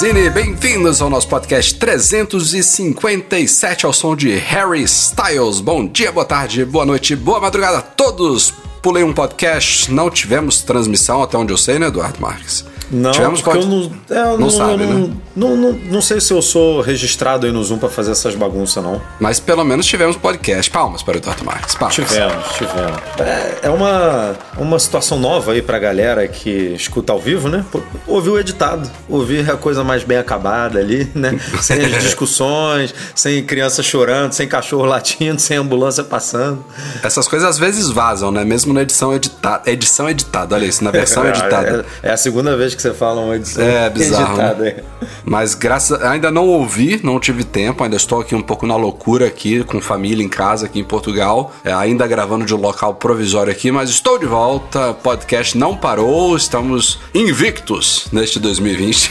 Magazine, bem-vindos ao nosso podcast 357 ao som de Harry Styles. Bom dia, boa tarde, boa noite, boa madrugada a todos. Pulei um podcast, não tivemos transmissão até onde eu sei, né, Eduardo Marques? Não, Tivemos porque eu não, é, Não não, sabe, não, né? não, não, não sei se eu sou registrado aí no Zoom pra fazer essas bagunças, não. Mas pelo menos tivemos podcast. Palmas para o Eduardo Marques, palmas. Tivemos, tivemos. É, é uma, uma situação nova aí pra galera que escuta ao vivo, né? Ouvir o editado, ouvir a coisa mais bem acabada ali, né? Sem as discussões, sem criança chorando, sem cachorro latindo, sem ambulância passando. Essas coisas às vezes vazam, né? Mesmo na edição editada. Edição editada, olha isso, na versão editada. É, é a segunda vez que você fala uma edição É, bizarro, editada. né? Mas graças ainda não ouvi, não tive tempo, ainda estou aqui um pouco na loucura aqui, com família em casa aqui em Portugal, é, ainda gravando de um local provisório aqui, mas estou de volta, podcast não parou, estamos invictos neste 2020.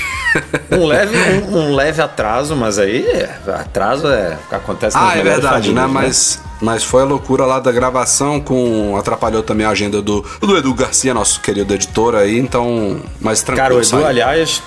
Um leve, um, um leve atraso, mas aí é, atraso é acontece ah, é verdade, né? famílias, Mas, mas foi a loucura lá da gravação, com atrapalhou também a agenda do, do Edu Garcia, nosso querido editor aí, então, mas tranquilo. Cara, o Edu, saiu. aliás,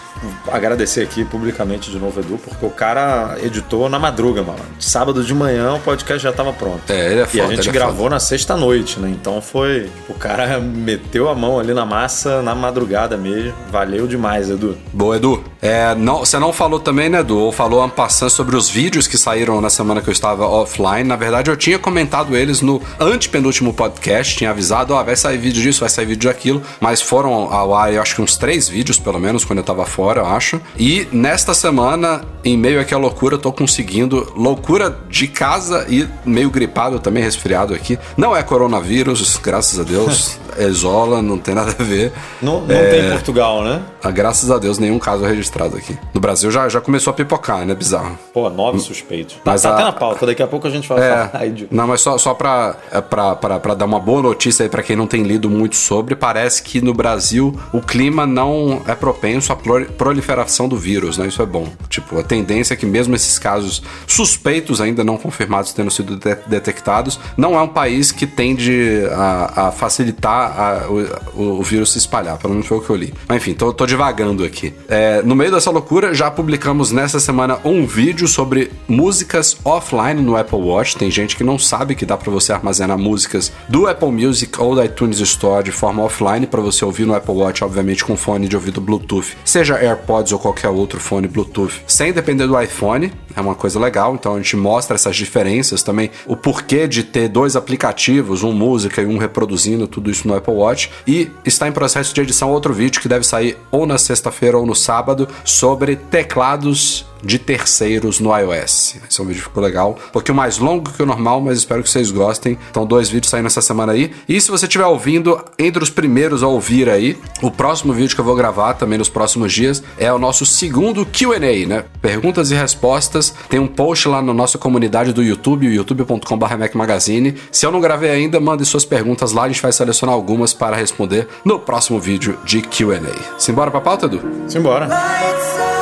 agradecer aqui publicamente de novo, Edu, porque o cara editou na madruga, mano. Sábado de manhã o podcast já tava pronto. É, ele é E foda, a gente é gravou na sexta-noite, né? Então foi. O cara meteu a mão ali na massa na madrugada mesmo. Valeu demais, Edu. Boa, Edu. É, não, você não falou também, né, Edu? Ou falou passando sobre os vídeos que saíram na semana que eu estava offline. Na verdade, eu tinha comentado eles no antepenúltimo podcast, tinha avisado, ó, vai sair vídeo disso, vai sair vídeo daquilo, mas foram ao ar, eu acho que uns três vídeos, pelo menos, quando eu tava fora, eu acho. E nesta semana, em meio àquela loucura, eu tô conseguindo. Loucura de casa e meio gripado também, resfriado aqui. Não é coronavírus, graças a Deus. Exola, não tem nada a ver. Não, não É. tem Portugal, né? Ah, Graças a Deus, nenhum caso registrado aqui. No Brasil já, já começou a pipocar, né? Bizarro. Pô, nove suspeitos. Mas tá a- até na pauta, daqui a pouco a gente vai É, falar de. Não, mas só, só pra, é, pra, pra, pra dar uma boa notícia aí pra quem não tem lido muito sobre, parece que no Brasil o clima não é propenso à prol- proliferação do vírus, né? Isso é bom. Tipo, a tendência é que mesmo esses casos suspeitos, ainda não confirmados, tendo sido de- detectados, não é um país que tende a, a facilitar a- o, o vírus se espalhar, pelo menos foi o que eu li. Mas enfim, tô, tô divagando aqui. É, no meio dessa loucura, já publicamos nessa semana um vídeo sobre músicas offline no Apple Watch. Tem gente que não sabe que dá pra você armazenar músicas do Apple Music ou da iTunes Store de forma offline pra você ouvir no Apple Watch, obviamente com fone de ouvido Bluetooth, seja AirPods ou qualquer outro fone Bluetooth, sem depender do iPhone. É uma coisa legal, então a gente mostra essas diferenças também, o porquê de ter dois aplicativos, um música e um reproduzindo tudo isso no Apple Watch. E está em processo de edição outro vídeo que deve sair ou na sexta-feira ou no sábado sobre teclados de terceiros no iOS. Esse é um vídeo que ficou legal, um pouquinho mais longo que o normal, mas espero que vocês gostem. Então, dois vídeos saindo essa semana aí. E se você estiver ouvindo, entre os primeiros a ouvir aí, o próximo vídeo que eu vou gravar também nos próximos dias é o nosso segundo QA, né? Perguntas e respostas. Tem um post lá na nossa comunidade do YouTube, youtube.com.br Magazine. Se eu não gravei ainda, mande suas perguntas lá, a gente vai selecionar algumas para responder no próximo vídeo de QA. Simbora pra pauta, Edu? Simbora. Lights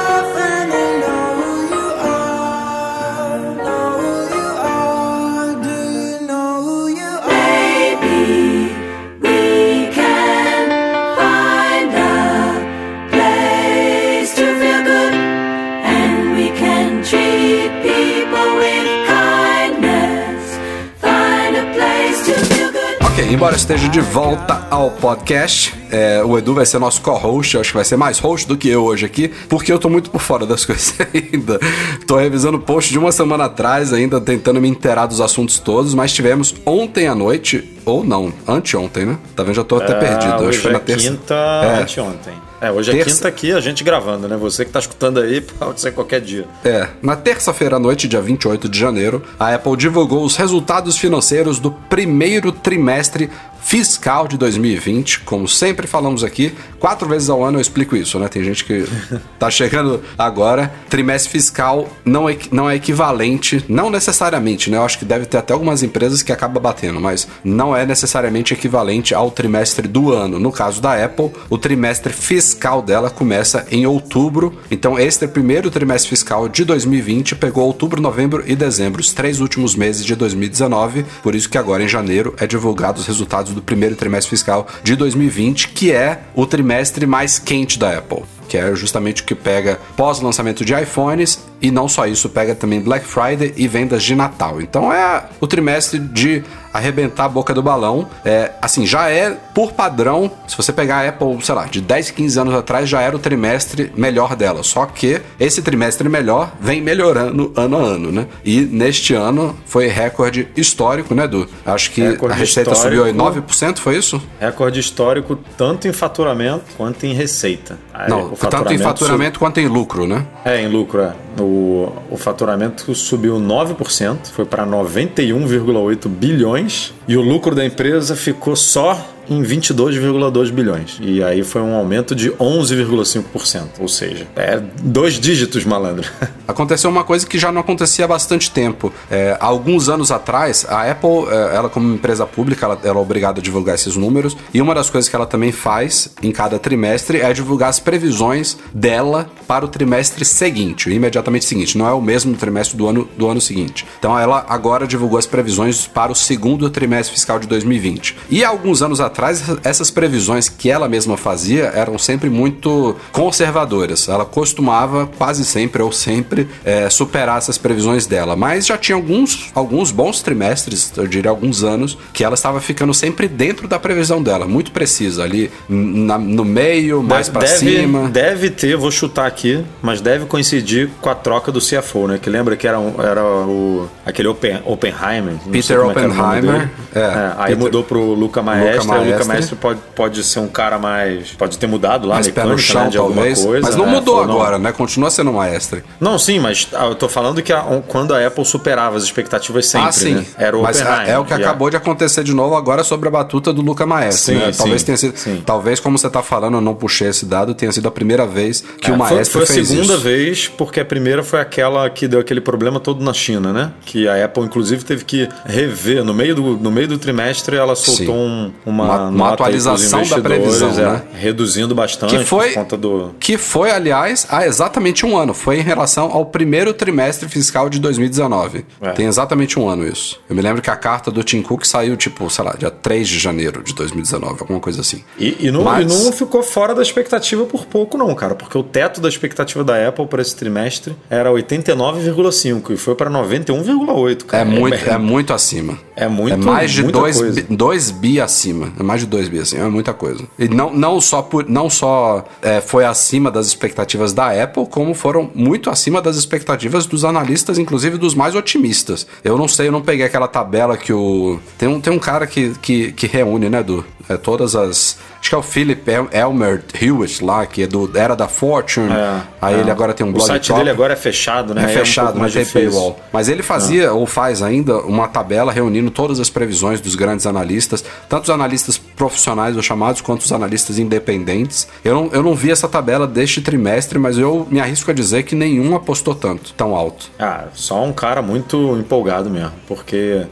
embora esteja de volta ao podcast, é, o Edu vai ser nosso co-host, acho que vai ser mais host do que eu hoje aqui, porque eu tô muito por fora das coisas ainda. Tô revisando o post de uma semana atrás, ainda tentando me inteirar dos assuntos todos, mas tivemos ontem à noite ou não, anteontem, né? Tá vendo? Já tô até Ah, perdido. Acho hoje que foi na é terça. quinta, É. anteontem. É, hoje é Terça. quinta aqui, a gente gravando, né? Você que tá escutando aí, pode ser qualquer dia. É, na terça-feira à noite, dia 28 de janeiro, a Apple divulgou os resultados financeiros do primeiro trimestre fiscal de 2020. Como sempre falamos aqui, quatro vezes ao ano eu explico isso, né? Tem gente que tá chegando agora. Trimestre fiscal não é, não é equivalente, não necessariamente, né? Eu acho que deve ter até algumas empresas que acaba batendo, mas não é necessariamente equivalente ao trimestre do ano. No caso da Apple, o trimestre fiscal dela começa em outubro. Então, este primeiro trimestre fiscal de 2020 pegou outubro, novembro e dezembro, os três últimos meses de 2019. Por isso que agora em janeiro é divulgado os resultados do primeiro trimestre fiscal de 2020, que é o trimestre mais quente da Apple que é justamente o que pega pós-lançamento de iPhones e não só isso, pega também Black Friday e vendas de Natal. Então é o trimestre de arrebentar a boca do balão. É, assim, já é por padrão, se você pegar a Apple, sei lá, de 10, 15 anos atrás, já era o trimestre melhor dela. Só que esse trimestre melhor vem melhorando ano a ano, né? E neste ano foi recorde histórico, né, Edu? Acho que Recorde a receita subiu em histórico. 9%, foi isso? Recorde histórico tanto em faturamento quanto em receita. Aí, Não, o tanto em faturamento quanto em lucro, né? É, em lucro, é. O, o faturamento subiu 9%, foi para 91,8 bilhões, e o lucro da empresa ficou só em 22,2 bilhões. E aí foi um aumento de 11,5%. Ou seja, é dois dígitos, malandro. Aconteceu uma coisa que já não acontecia há bastante tempo. É, há alguns anos atrás, a Apple, é, ela como empresa pública, ela, ela é obrigada a divulgar esses números. E uma das coisas que ela também faz em cada trimestre é divulgar as previsões dela para o trimestre seguinte, o imediatamente seguinte. Não é o mesmo trimestre do ano, do ano seguinte. Então ela agora divulgou as previsões para o segundo trimestre fiscal de 2020. E há alguns anos atrás, essas previsões que ela mesma fazia eram sempre muito conservadoras. Ela costumava quase sempre ou sempre é, superar essas previsões dela. Mas já tinha alguns, alguns bons trimestres, eu diria alguns anos, que ela estava ficando sempre dentro da previsão dela, muito precisa, ali na- no meio, mais para deve, cima. Deve ter, vou chutar aqui, mas deve coincidir com a troca do CFO, né? Que lembra que era, um- era o, aquele Open, Oppenheimer. Peter é Oppenheimer, é, É, aí Peter- mudou pro Luca Maestre. aí O Luca Maestre. Maestre pode, pode ser um cara mais. Pode ter mudado lá, mais pé no mecânica, chão, né, de alguma talvez. coisa. mas não né? mudou Falou, não. agora, né? Continua sendo maestre. Não, sim, mas ah, eu tô falando que a- quando a Apple superava as expectativas sempre, ah, sim. né? Era o Mas Oppenheimer. é o que acabou de acontecer de novo agora sobre a batuta do Luca Maestre. Sim, né? sim, Talvez tenha sido. sim. Talvez, como você tá falando, eu não puxei esse dado, tenha sido a primeira vez que É, o foi- Maestre foi, a fez segunda isso. vez, porque a primeira foi aquela que deu aquele problema todo na China, né? Que a Apple, inclusive, teve que rever. No meio do, no meio do trimestre, ela soltou um- uma, Uma- uma atualização da previsão, é, né? Reduzindo bastante Que foi, por conta do. que foi, aliás, há exatamente um ano. Foi em relação ao primeiro trimestre fiscal de 2019. É. Tem exatamente um ano isso. Eu me lembro que a carta do Tim Cook saiu, tipo, sei lá, dia 3 de janeiro de 2019, alguma coisa assim. E, e não, Mas- e não ficou fora da expectativa por pouco, não, cara. Porque o teto da expectativa da Apple para esse trimestre era 89,5 e foi para 91,8, cara. É muito, é muito acima. É muito- É mais de muita 2 coisa. bi, dois bi acima. É mais de 2 bi acima. É muita coisa. E não, não só, por, não só é, foi acima das expectativas da Apple, como foram muito acima das expectativas dos analistas, inclusive dos mais otimistas. Eu não sei, eu não peguei aquela tabela que o. Tem um, tem um cara que, que, que reúne, né, Edu? É, todas as. Acho que é o Philip El- Elmer Hewitt lá, que é do, era da Fortune. É, Aí é. ele agora tem um O blog site top. dele agora é fechado, né? É Aí fechado, um mais tem paywall. Mas ele fazia, ou faz ainda, uma tabela reunindo todas as previsões dos grandes analistas, tanto os analistas profissionais ou chamados, quanto os analistas independentes. Eu não, eu não vi essa tabela deste trimestre, mas eu me arrisco a dizer que nenhum apostou tanto, tão alto. Ah, só um cara muito empolgado mesmo, porque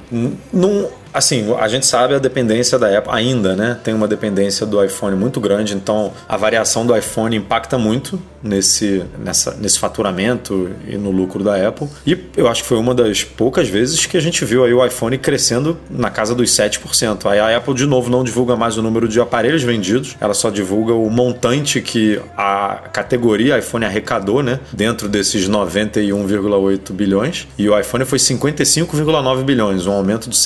não, assim, a gente sabe a dependência da Apple ainda, né? Tem uma dependência do iPhone muito grande, então a variação do iPhone impacta muito nesse, nessa, nesse faturamento e no lucro da Apple. E eu acho que foi uma das poucas vezes que a gente viu aí o iPhone crescendo na casa dos 7%. Aí a Apple de novo não divulga mais o número de aparelhos vendidos, ela só divulga o montante que a categoria iPhone arrecadou, né? Dentro desses 91,8 bilhões. E o iPhone foi 55,9 bilhões, um aumento de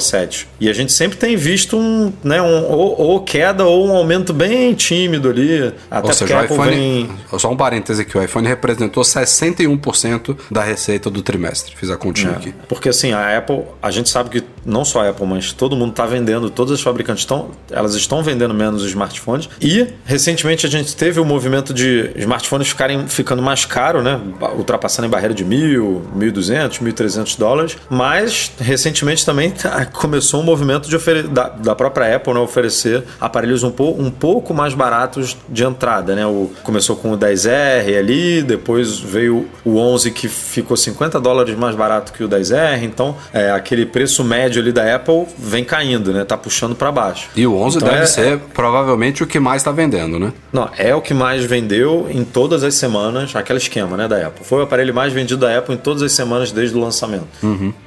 7,7. E a gente sempre tem visto um, né, um ou, ou queda ou um aumento bem tímido ali. Até Ou seja, o iPhone. vem. Só um parêntese aqui: o iPhone representou 61% da receita do trimestre. Fiz a continha aqui. Porque assim, a Apple, a gente sabe que não só a Apple, mas todo mundo está vendendo, todas as fabricantes estão, elas estão vendendo menos smartphones. E recentemente a gente teve o movimento de smartphones ficarem ficando mais caro, né? Ultrapassando em barreira de mil, 1.200, 1.300 dólares. Mas recentemente também tá- começou um movimento de ofere- da, da própria Apple né, oferecer aparelhos um, pou, um pouco mais baratos de entrada, né? O, começou com o 10R ali, depois veio o 11 que ficou 50 dólares mais barato que o 10R. Então, é, aquele preço médio ali da Apple vem caindo, né? Tá puxando para baixo. E o 11 Então deve é- ser provavelmente o que mais está vendendo, né? Não, é o que mais vendeu em todas as semanas, aquele esquema né, da Apple. Foi o aparelho mais vendido da Apple em todas as semanas desde o lançamento.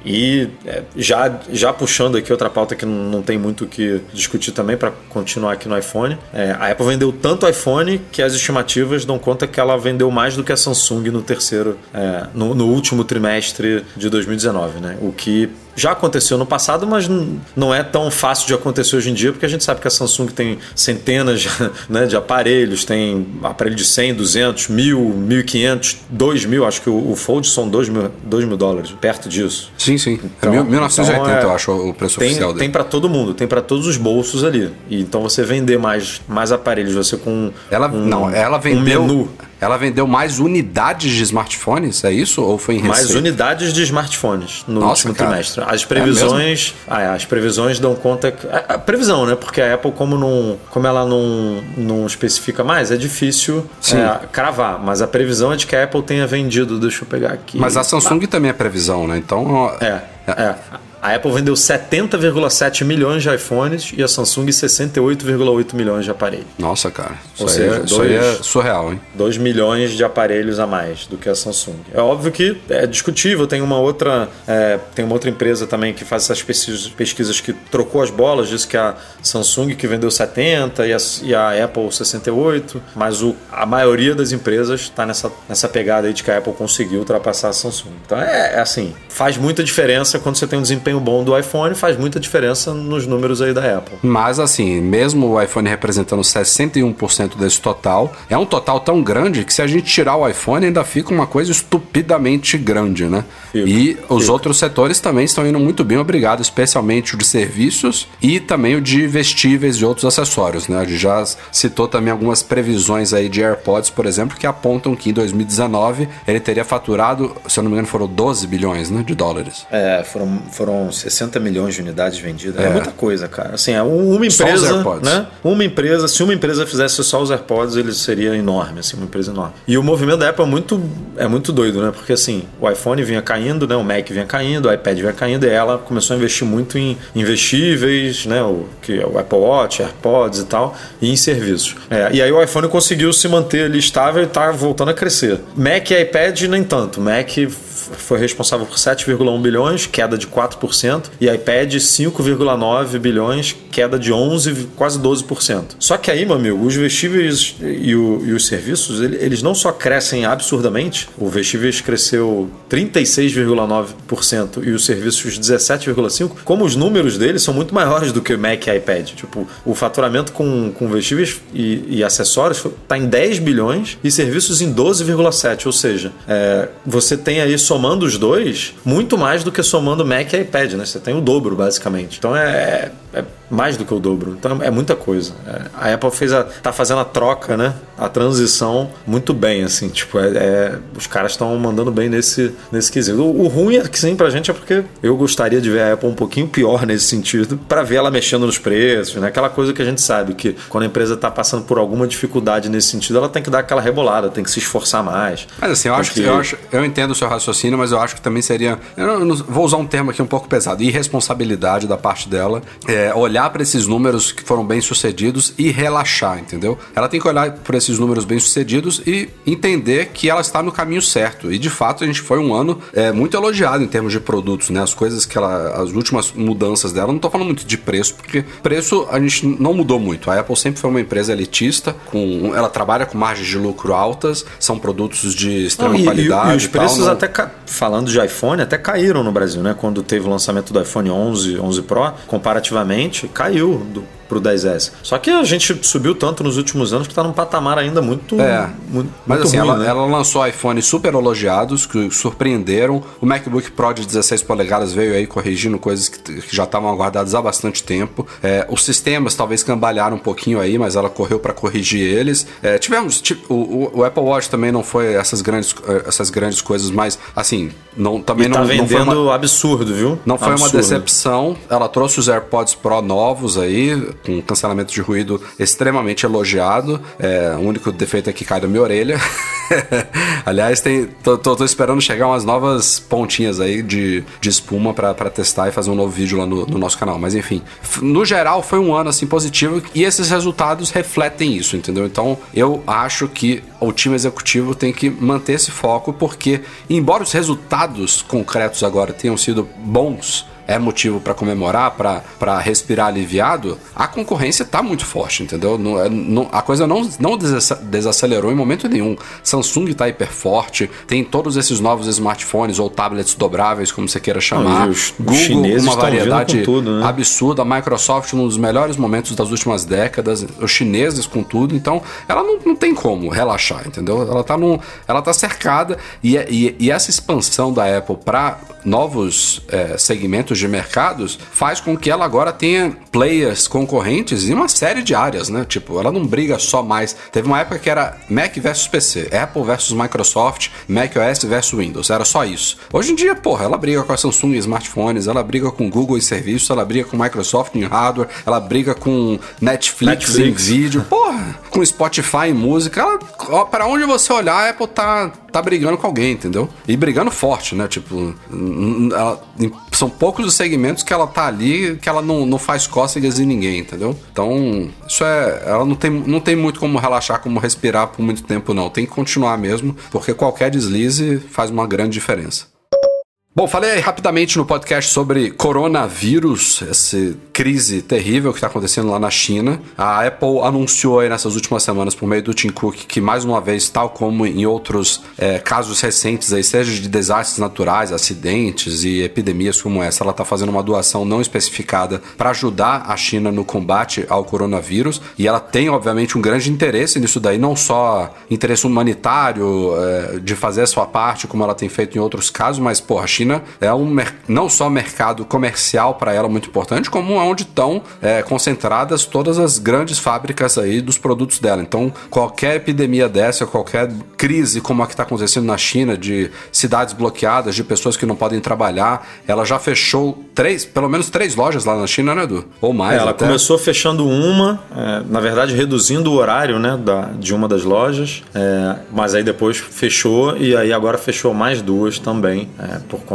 E é, já, já puxando aqui outra pauta que não, tem muito o que discutir também para continuar aqui no iPhone. é, a Apple vendeu tanto iPhone que as estimativas dão conta que ela vendeu mais do que a Samsung no terceiro, é, no, no último trimestre de 2019, né? O que já aconteceu no passado, mas não é tão fácil de acontecer hoje em dia, porque a gente sabe que a Samsung tem centenas né, de aparelhos, tem aparelho de 100, 200, 1000, 1500, 2000, acho que o, o Fold são 2 mil, 2 mil dólares, perto disso. Sim, sim. Então- é mil- 1980, então é- eu acho, o preço Tem, oficial dele. tem para todo mundo, tem para todos os bolsos ali. E então você vender mais, mais aparelhos, você com Ela, um, não, ela um vendeu. menu, ela vendeu mais unidades de smartphones, é isso? Ou foi em mais receita? unidades de smartphones no Nossa, último cara. trimestre. As É previsões, ah, é, as previsões dão conta que, a, a previsão, né? Porque a Apple como não, como ela não, não especifica mais, é difícil é, cravar, mas a previsão é de que a Apple tenha vendido, deixa eu pegar aqui. Mas a Samsung também é previsão, né? Então. ó, É, é. A Apple vendeu 70,7 milhões de iPhones e a Samsung 68,8 milhões de aparelhos. Nossa, cara. Isso, Ou aí, seja, é, isso aí é dois- surreal, hein? 2 milhões de aparelhos a mais do que a Samsung. É óbvio que é discutível, tem uma outra, é, tem uma outra empresa também que faz essas pesquisas, pesquisas que trocou as bolas, disse que a Samsung que vendeu 70 e a, e a Apple 68, mas o, a maioria das empresas está nessa, nessa pegada aí de que a Apple conseguiu ultrapassar a Samsung. Então é, é assim, faz muita diferença quando você tem um desempenho bom do iPhone, faz muita diferença nos números aí da Apple. Mas assim, mesmo o iPhone representando 61% desse total, é um total tão grande que se a gente tirar o iPhone ainda fica uma coisa estupidamente grande, né? Fica, e os fica. outros setores também estão indo muito bem, obrigado, especialmente o de serviços e também o de vestíveis e outros acessórios, né? A gente já citou também algumas previsões aí de AirPods, por exemplo, que apontam que em 2019 ele teria faturado, se eu não me engano, foram 12 bilhões né, de dólares. É, foram, foram 60 milhões de unidades vendidas. É, É. muita coisa, cara. Assim, é um- uma empresa, né? Uma empresa, se uma empresa fizesse só os AirPods, ele seria enorme, assim, uma empresa enorme. E o movimento da Apple é muito, é muito doido, né? Porque assim, o iPhone vinha caindo, né? O Mac vinha caindo, o iPad vinha caindo, e ela começou a investir muito em investíveis, né? O que é o Apple Watch, AirPods e tal, e em serviços. É, e aí o iPhone conseguiu se manter ali estável e tá voltando a crescer. Mac e iPad nem tanto. Mac foi responsável por 7,1 bilhões, queda de 4%, e iPad 5,9 bilhões, queda de 11, quase 12%. Só que aí, meu amigo, os vestíveis e, o- e os serviços, ele- eles não só crescem absurdamente, o vestíveis cresceu 36,9% e os serviços 17,5%, como os números deles são muito maiores do que o Mac e iPad. Tipo, o faturamento com, com vestíveis e, e acessórios está em 10 bilhões e serviços em 12,7%. Ou seja, é, você tem aí somando os dois muito mais do que somando Mac e iPad, né? Você tem o dobro, basicamente. Então é, é mais do que o dobro. Então é muita coisa. É, a Apple fez a, tá fazendo a troca, né? A transição muito bem, assim. Tipo, é, é- os caras estão mandando bem nesse, nesse quesito. O, o ruim é que sim pra gente é porque eu gostaria de ver a Apple um pouquinho pior nesse sentido, para ver ela mexendo nos preços, né? Aquela coisa que a gente sabe que quando a empresa tá passando por alguma dificuldade nesse sentido, ela tem que dar aquela rebolada, tem que se esforçar mais. Mas assim, eu acho, que, eu acho, eu entendo o seu raciocínio, mas eu acho que também seria, eu não- eu não- vou usar um termo aqui um pouco pesado, irresponsabilidade da parte dela, é, olhar olhar para esses números que foram bem sucedidos e relaxar, entendeu? Ela tem que olhar por esses números bem sucedidos e entender que ela está no caminho certo. E de fato a gente foi um ano é, muito elogiado em termos de produtos, né? As coisas que ela, as últimas mudanças dela, não tô falando muito de preço, porque preço a gente não mudou muito. A Apple sempre foi uma empresa elitista, com, ela trabalha com margens de lucro altas, são produtos de extrema Não, e, e- qualidade. e os e tal, preços não- até, falando de iPhone, até caíram no Brasil, né? Quando teve o lançamento do iPhone 11, 11 Pro, comparativamente, caiu do, pro 10S. Só que a gente subiu tanto nos últimos anos que tá num patamar ainda muito, É. muito, Mas muito assim, ruim, ela, né? ela lançou iPhones super elogiados, que surpreenderam. O MacBook Pro de 16 polegadas veio aí corrigindo coisas que, que já estavam aguardadas há bastante tempo. É, os sistemas talvez cambalharam um pouquinho aí, mas ela correu para corrigir eles. É, tivemos, o, o- Apple Watch também não foi essas grandes, eh, essas grandes coisas, mas assim, não, também E não, tá não foi vendendo uma, absurdo, viu? não foi uma Absurdo. decepção. Ela trouxe os AirPods Pro novos aí, com cancelamento de ruído extremamente elogiado. É, o único defeito é que cai da minha orelha. Aliás, tem, tô, tô- tô esperando chegar umas novas pontinhas aí de, de espuma pra testar e fazer um novo vídeo lá no, no nosso canal. Mas enfim, no geral foi um ano assim positivo e esses resultados refletem isso, entendeu? Então eu acho que o time executivo tem que manter esse foco porque, embora os resultados concretos agora tenham sido bons, é motivo para comemorar, para respirar aliviado, a concorrência tá muito forte, entendeu? Não, é- não- a coisa não, não desace- desacelerou em momento nenhum. Samsung tá hiper forte, tem todos esses novos smartphones ou tablets dobráveis, como você queira chamar. Os- os Google, chineses uma variedade com tudo, né? absurda. A Microsoft, um dos melhores momentos das últimas décadas. Os chineses com tudo. Então, ela não, não tem como relaxar, entendeu? Ela tá, num, ela tá cercada. E, e, e essa expansão da Apple para novos eh, segmentos de mercados faz com que ela agora tenha players concorrentes em uma série de áreas, né? Tipo, ela não briga só mais. Teve uma época que era Mac versus PC, Apple versus Microsoft, Mac OS versus Windows. Era só isso. Hoje em dia, porra, ela briga com a Samsung em smartphones, ela briga com Google em serviços, ela briga com Microsoft em hardware, ela briga com Netflix, em Netflix. vídeo, porra, com Spotify em música. Ela, ó, pra onde você olhar, a Apple tá, tá brigando com alguém, entendeu? E brigando forte, né? Tipo, ela- em- são poucos os segmentos que ela tá ali que ela não, não faz cócegas em ninguém, entendeu? Então, isso é. Ela não tem, não tem muito como relaxar, como respirar por muito tempo, não. Tem que continuar mesmo, porque qualquer deslize faz uma grande diferença. Bom, falei rapidamente no podcast sobre coronavírus, essa crise terrível que está acontecendo lá na China. A Apple anunciou aí nessas últimas semanas, por meio do Tim Cook, que mais uma vez, tal como em outros eh, casos recentes, aí, seja de desastres naturais, acidentes e epidemias como essa, ela está fazendo uma doação não especificada para ajudar a China no combate ao coronavírus. E ela tem, obviamente, um grande interesse nisso daí, não só interesse humanitário, eh, de fazer a sua parte, como ela tem feito em outros casos, mas, pô, a China é um não só mercado comercial para ela muito importante, como onde estão eh, concentradas todas as grandes fábricas aí dos produtos dela. Então, qualquer epidemia dessa, qualquer crise como a que está acontecendo na China, de cidades bloqueadas, de pessoas que não podem trabalhar, ela já fechou três, pelo menos três lojas lá na China, né, Edu? Ou mais. É, ela até. começou fechando uma, é, na verdade reduzindo o horário né, da, de uma das lojas, é, mas aí depois fechou e aí agora fechou mais duas também é, por conta,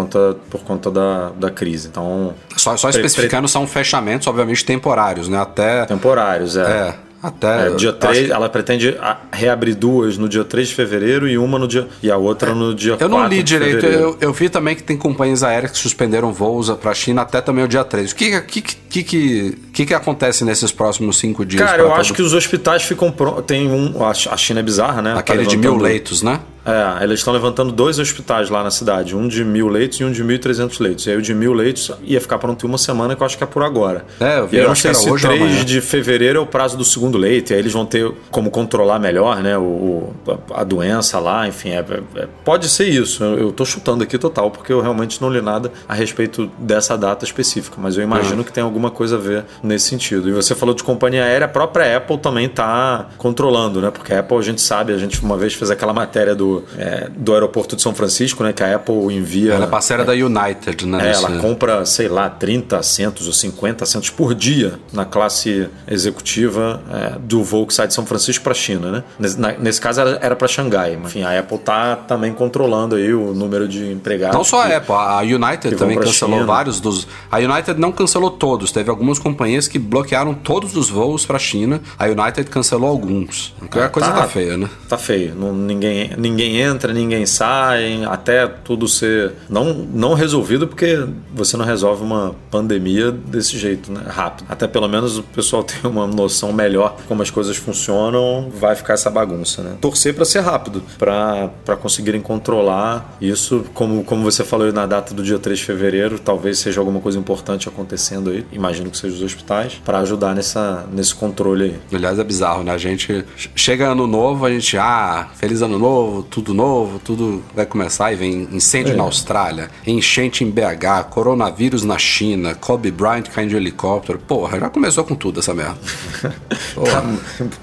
por conta da, da crise. Então, Só, só especificando, são fechamentos, obviamente, temporários, né? Até. temporários, é. É, até. É, dia acho 3, que- ela pretende a- reabrir duas no dia 3 de fevereiro e uma no dia. E a outra no dia 4 Eu não li direito, eu, eu vi também que tem companhias aéreas que suspenderam voos para a China até também o dia 3. O que que, que, que, que, que acontece nesses próximos cinco dias? Cara, eu todo- acho que os hospitais ficam prontos. Tem um. A China é bizarra, né? Tá Aquele de mil leitos, né? É, eles estão levantando dois hospitais lá na cidade, um de mil leitos e um de 1.300 leitos. E aí o de mil leitos ia ficar pronto em uma semana, que eu acho que é por agora. É, eu vi, e aí eu não sei se hoje ou 3 amanhã. de fevereiro é o prazo do segundo leito, e aí eles vão ter como controlar melhor, né, o, a doença lá, enfim, é- é- pode ser isso. Eu, tô chutando aqui total, porque eu realmente não li nada a respeito dessa data específica, mas eu imagino que tem alguma coisa a ver nesse sentido. E você falou de companhia aérea, a própria Apple também tá controlando, né, porque a Apple a gente sabe, a gente uma vez fez aquela matéria do do, é, do aeroporto de São Francisco, né? Que a Apple envia. Ela é parceira da United, né? É, ela compra, sei lá, 30 assentos ou 50 assentos por dia na classe executiva é, do voo que sai de São Francisco para a China, né? Nesse, na- nesse caso era, para Xangai, mas enfim, a Apple tá também controlando aí o número de empregados. Não só que- a Apple, a United também cancelou China. vários dos. A United não cancelou todos, teve algumas companhias que bloquearam todos os voos para a China. A United cancelou alguns. A coisa tá, feia, né? Tá feio. Não, ninguém, ninguém entra, ninguém sai, até tudo ser não, não resolvido, porque você não resolve uma pandemia desse jeito, né? Rápido. Até pelo menos o pessoal ter uma noção melhor de como as coisas funcionam, vai ficar essa bagunça, né? Torcer para ser rápido, para conseguirem controlar isso, como, como você falou na data do dia 3 de fevereiro, talvez seja alguma coisa importante acontecendo aí, imagino que seja os hospitais, para ajudar nessa, nesse controle aí. Aliás, é bizarro, né? A gente chega ano novo, a gente, ah, feliz ano novo, tudo novo, tudo vai começar e vem incêndio É. na Austrália, enchente em BH, coronavírus na China, Kobe Bryant caindo de helicóptero. Porra, já começou com tudo essa merda. Porra.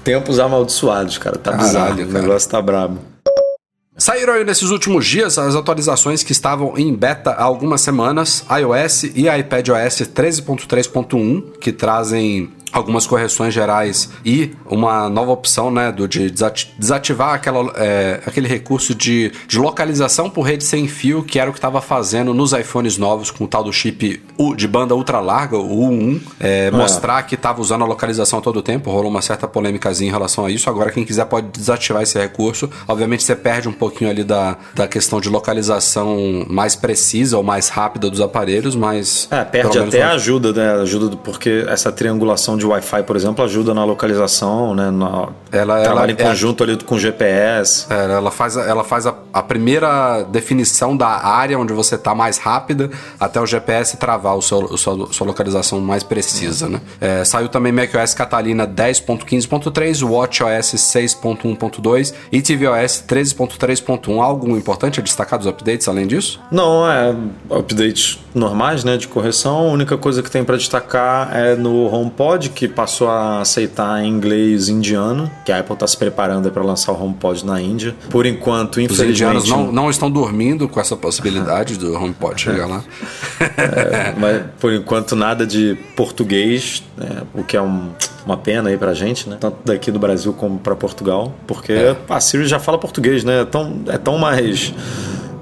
Tempos amaldiçoados, cara. Tá Caralho, bizarro. O cara. negócio tá brabo. Saíram aí nesses últimos dias as atualizações que estavam em beta há algumas semanas, iOS e iPadOS 13.3.1, que trazem algumas correções gerais e uma nova opção né, do, de desati- desativar aquela, é, aquele recurso de, de localização por rede sem fio, que era o que estava fazendo nos iPhones novos com o tal do chip U- de banda ultra larga, o U1, é, mostrar que estava usando a localização todo o tempo, rolou uma certa polêmicazinha em relação a isso. Agora, quem quiser pode desativar esse recurso. Obviamente, você perde um pouquinho ali da, da questão de localização mais precisa ou mais rápida dos aparelhos, mas. É, perde até a ajuda, né? Ajuda porque essa triangulação de Wi-Fi, por exemplo, ajuda na localização, né? Na, Ela- trabalha ela- em conjunto ali com GPS. É, ela faz, ela faz a, a primeira definição da área onde você está mais rápida até o GPS travar o seu, o sua, sua localização mais precisa, né? É, saiu também macOS Catalina 10.15.3, WatchOS 6.1.2 e tvOS 13.3.1. Algo importante a destacar dos updates além disso? Não, é updates normais, né, de correção. A única coisa que tem para destacar é no HomePod, que passou a aceitar inglês indiano, que a Apple está se preparando para lançar o HomePod na Índia. Por enquanto, infelizmente, indianos não, não estão dormindo com essa possibilidade do HomePod chegar lá. É, mas por enquanto nada de português, né, o que é um- uma pena aí pra gente, né? Tanto daqui do Brasil como pra Portugal, porque É. a Siri já fala português, né? É tão, é tão mais.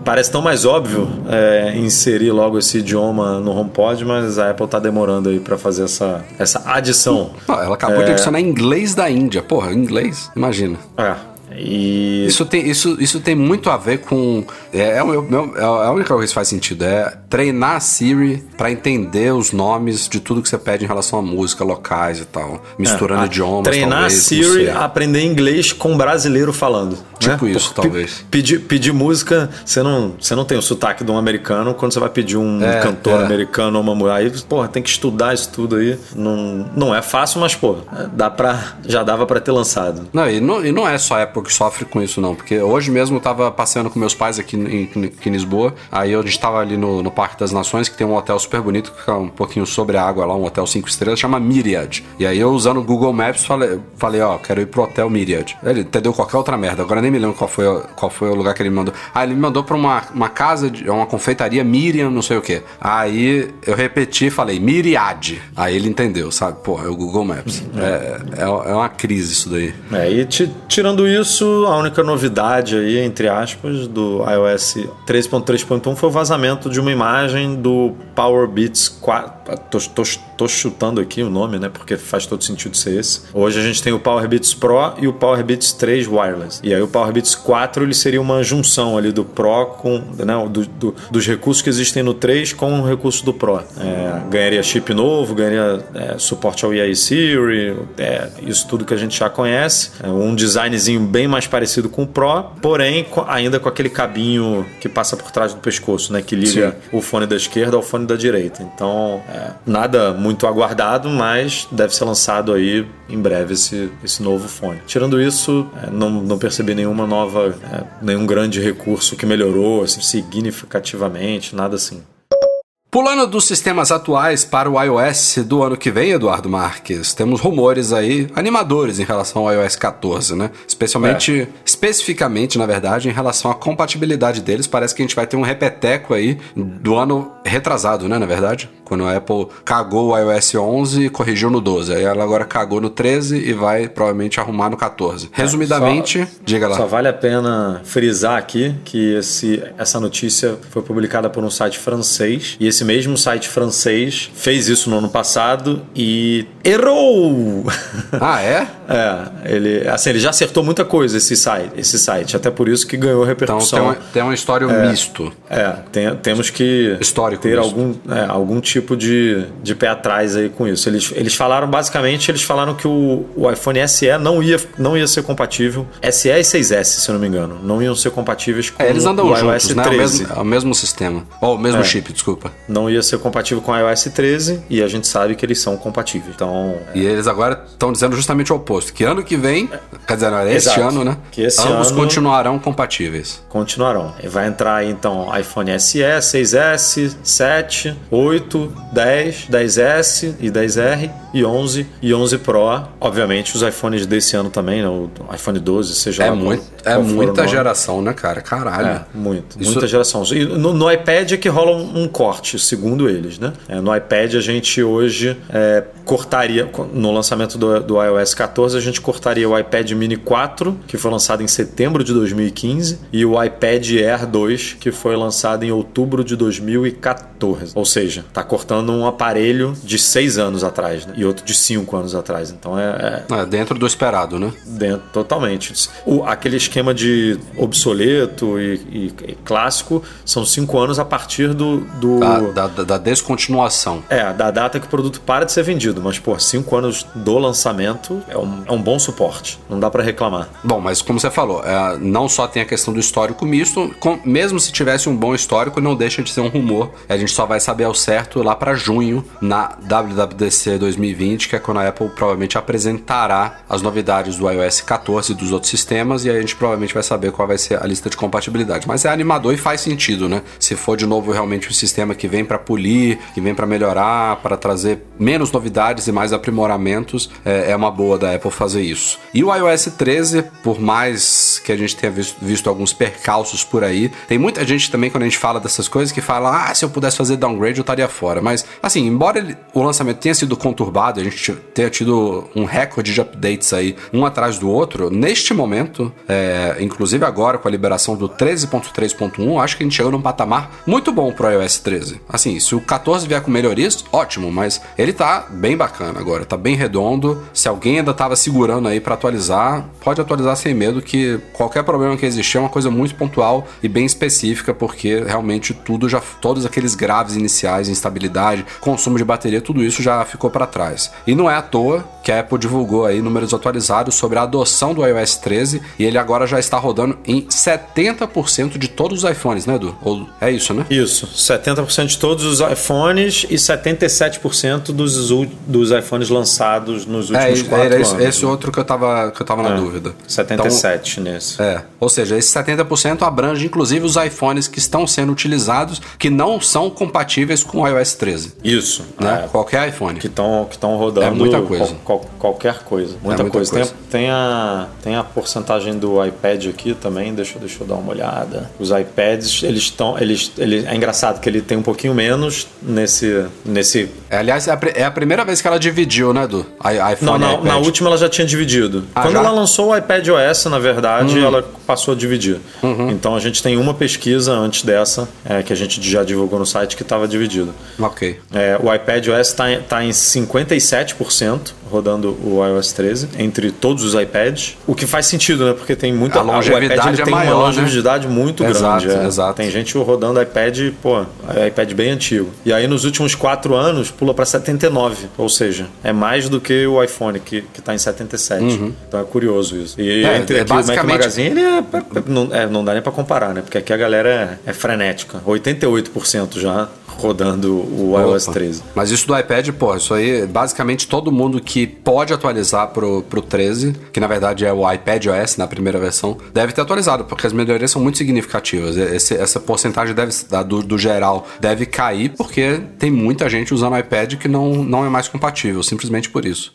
Parece tão mais óbvio é, inserir logo esse idioma no HomePod, mas a Apple tá demorando aí pra fazer essa, essa adição. Ela acabou É. de adicionar inglês da Índia. Porra, inglês? Imagina. É. E. Isso tem, isso, isso tem muito a ver com. É, é, o meu- é a única coisa que faz sentido. É treinar a Siri pra entender os nomes de tudo que você pede em relação à música, locais e tal. Misturando a- idiomas. Treinar talvez, a Siri a aprender inglês com brasileiro falando. Tipo né? isso, Porque talvez. Pedir, pedir música, você não, você não tem o sotaque de um americano quando você vai pedir um É, cantor é. americano ou uma mulher. Aí, porra, tem que estudar isso tudo aí. Não, não é fácil, mas, pô, dá pra, já dava pra ter lançado. Não, e não, e não é só a Apple que sofre com isso, não. Porque hoje mesmo eu tava passeando com meus pais aqui em, aqui em Lisboa. Aí a gente tava ali no, no Parque das Nações, que tem um hotel super bonito, que fica um pouquinho sobre a água lá, um hotel 5 estrelas, chama Myriad. E aí eu usando o Google Maps falei, falei ó, quero ir pro hotel Myriad. Ele entendeu qualquer outra merda. Agora nem me lembro qual foi, qual foi o lugar que ele me mandou. Ah, ele me mandou pra uma, uma casa, de, uma confeitaria Miriam, não sei o que. Aí eu repeti e falei Myriad. Aí ele entendeu, sabe? Pô, é o Google Maps. É, é, é uma crise isso daí. É, e ti- tirando isso, a única novidade aí, entre aspas, do iOS 13.3.1 foi o vazamento de uma imagem do Power Beats 4. Tô, tô, tô chutando aqui o nome, né? Porque faz todo sentido ser esse. Hoje a gente tem o Power Beats Pro e o Power Beats 3 Wireless. E aí o Power Beats 4 ele seria uma junção ali do Pro com. Né, do- do- dos recursos que existem no 3 com o recurso do Pro. É, ganharia chip novo, ganharia é, suporte ao EA Siri, é, isso tudo que a gente já conhece. É, um designzinho bem mais parecido com o Pro, porém ainda com aquele cabinho que passa por trás do pescoço, né? Que liga o fone da esquerda ao fone da direita. Então, é, nada muito aguardado, mas deve ser lançado aí em breve esse, esse novo fone. Tirando isso, é, não, não percebi nenhuma nova, é, nenhum grande recurso que melhorou assim, significativamente, nada assim. Pulando dos sistemas atuais para o iOS do ano que vem, Eduardo Marques, temos rumores aí animadores em relação ao iOS 14, né? Especialmente, É. especificamente, na verdade, em relação à compatibilidade deles. Parece que a gente vai ter um repeteco aí do ano retrasado, né? Na verdade, quando a Apple cagou o iOS 11 e corrigiu no 12. Aí ela agora cagou no 13 e vai provavelmente arrumar no 14. Resumidamente, É, Só- diga lá. Só vale a pena frisar aqui que esse, essa notícia foi publicada por um site francês e esse mesmo site francês fez isso no ano passado e errou! Ah, é? é, ele, assim, ele já acertou muita coisa esse site, esse site, até por isso que ganhou Então repercussão. tem, uma, tem um histórico misto. É, tem- temos que Histórico ter algum, é, algum tipo de, de pé atrás aí com isso. Eles, eles falaram, basicamente, eles falaram que o, o iPhone SE não ia, não ia ser compatível. SE e 6S, se eu não me engano. Não iam ser compatíveis com É, eles andam o iOS juntos, né? É o 13. mesmo, é o mesmo sistema. Ou o mesmo É. chip, desculpa. Não ia ser compatível com o iOS 13 e a gente sabe que eles são compatíveis. Então, E eles agora estão dizendo justamente o oposto. Que ano que vem, quer dizer, não, é este ano, né? Que esse ambos ano- continuarão compatíveis. continuarão. Vai entrar aí, então iPhone SE, 6S, 7, 8, 10, 10S e 10R e 11 e 11 Pro. Obviamente os iPhones desse ano também, né? o iPhone 12, seja É, lá muito, é muita geração, né, cara? Caralho. É, muito, Isso- muita geração. E no, no iPad é que rola um, um corte, segundo eles, né? É, no iPad a gente hoje é, cortaria, no lançamento do, do iOS 14, a gente cortaria o iPad Mini 4, que foi lançado em setembro de 2015, e o iPad Air 2, que foi lançado em outubro de 2014. Ou seja, tá cortando um aparelho de seis anos atrás, né? E outro de cinco anos atrás. Então é- é, É, dentro do esperado, né? Dentro, totalmente. O, aquele esquema de obsoleto e, e- e clássico são cinco anos a partir do. do Da, da- da descontinuação. É, da data que o produto para de ser vendido. Mas, pô, cinco anos do lançamento é um, é um bom suporte. Não dá pra reclamar. Bom, mas como você falou, é, não só tem a questão do histórico misto, com- mesmo se tivesse um bom histórico, não deixa de ser um rumor. A gente só vai saber ao certo lá para junho, na WWDC 2020, que é quando a Apple provavelmente apresentará as novidades do iOS 14 e dos outros sistemas, e aí a gente provavelmente vai saber qual vai ser a lista de compatibilidade. Mas é animador e faz sentido, né? Se for de novo realmente um sistema que vem para polir, que vem para melhorar, para trazer menos novidades e mais aprimoramentos, é, é uma boa da Apple fazer isso. E o iOS 13, por mais que a gente tenha visto, visto alguns percalços por aí, tem muita gente também, quando a gente fala dessas coisas, que fala: ah, se eu pudesse fazer downgrade, eu estaria fora. Mas, assim, embora ele- o lançamento tenha sido conturbado, a gente tenha tido um recorde de updates aí, um atrás do outro, neste momento, é, inclusive agora com a liberação do 13.3.1, acho que a gente chegou num patamar muito bom pro iOS 13. Assim, se o 14 vier com melhorias, ótimo, mas ele tá bem bacana agora, tá bem redondo. Se alguém ainda tava segurando aí pra atualizar, pode atualizar sem medo que qualquer problema que existir é uma coisa muito pontual e bem específica, porque realmente tudo já todos aqueles graves iniciais, instabilidade, consumo de bateria, tudo isso já ficou para trás. E não é à toa que a Apple divulgou aí números atualizados sobre a adoção do iOS 13 e ele agora já está rodando em 70% de todos os iPhones, né, Edu? Ou é isso, né? Isso, 70% de todos os iPhones e 77% dos, dos iPhones lançados nos É, últimos quatro era esse, anos. esse outro que eu tava, que eu tava na É, dúvida. 77 nesse. É, ou seja, esse 70% abrange inclusive os iPhones que estão sendo utilizados que não são compatíveis com o iOS 13, Isso, né? é, Qualquer iPhone. que estão que tão rodando É muita coisa. qual- qual- qualquer coisa. Muita, muita coisa. coisa. Tem, tem a, tem a porcentagem do iPad aqui também, deixa, deixa eu dar uma olhada. Os iPads, eles estão. Eles, ele, é engraçado que ele tem um pouquinho menos nesse. nesse É, aliás, é a, é a primeira vez que ela dividiu, né? I- iPhone não, na, na última ela já tinha dividido. Ah, Quando já? Hum. ela lançou o iPad OS, na verdade, ela passou a dividir. Uhum. Então a gente tem uma pesquisa antes dessa, é, que a gente já divulgou no site, que estava dividido. Ok. É, o iPad OS está tá em 57% rodando o iOS 13 entre todos os iPads, o que faz sentido, né? Porque tem muita A longevidade o iPad é tem maior, uma né? longevidade muito Exato, grande. é. exato. Tem gente rodando iPad, pô, iPad bem antigo. E aí nos últimos quatro anos pula para 79, ou seja, é mais do que o iPhone que que tá em 77. Então é curioso isso. E Uhum. É, entre é aqui o Mac basicamente- Magazine ele é, não, é, não dá nem para comparar, né? Porque aqui a galera é, é frenética. 88% já rodando o iOS Opa. 13. Mas isso do iPad, pô, isso aí, basicamente todo mundo que pode atualizar pro, pro 13, que na verdade é o iPad OS na primeira versão, deve ter atualizado, porque as melhorias são muito significativas. Esse- essa porcentagem deve, do, do geral deve cair, porque tem muita gente usando o iPad que não, não é mais compatível, simplesmente por isso.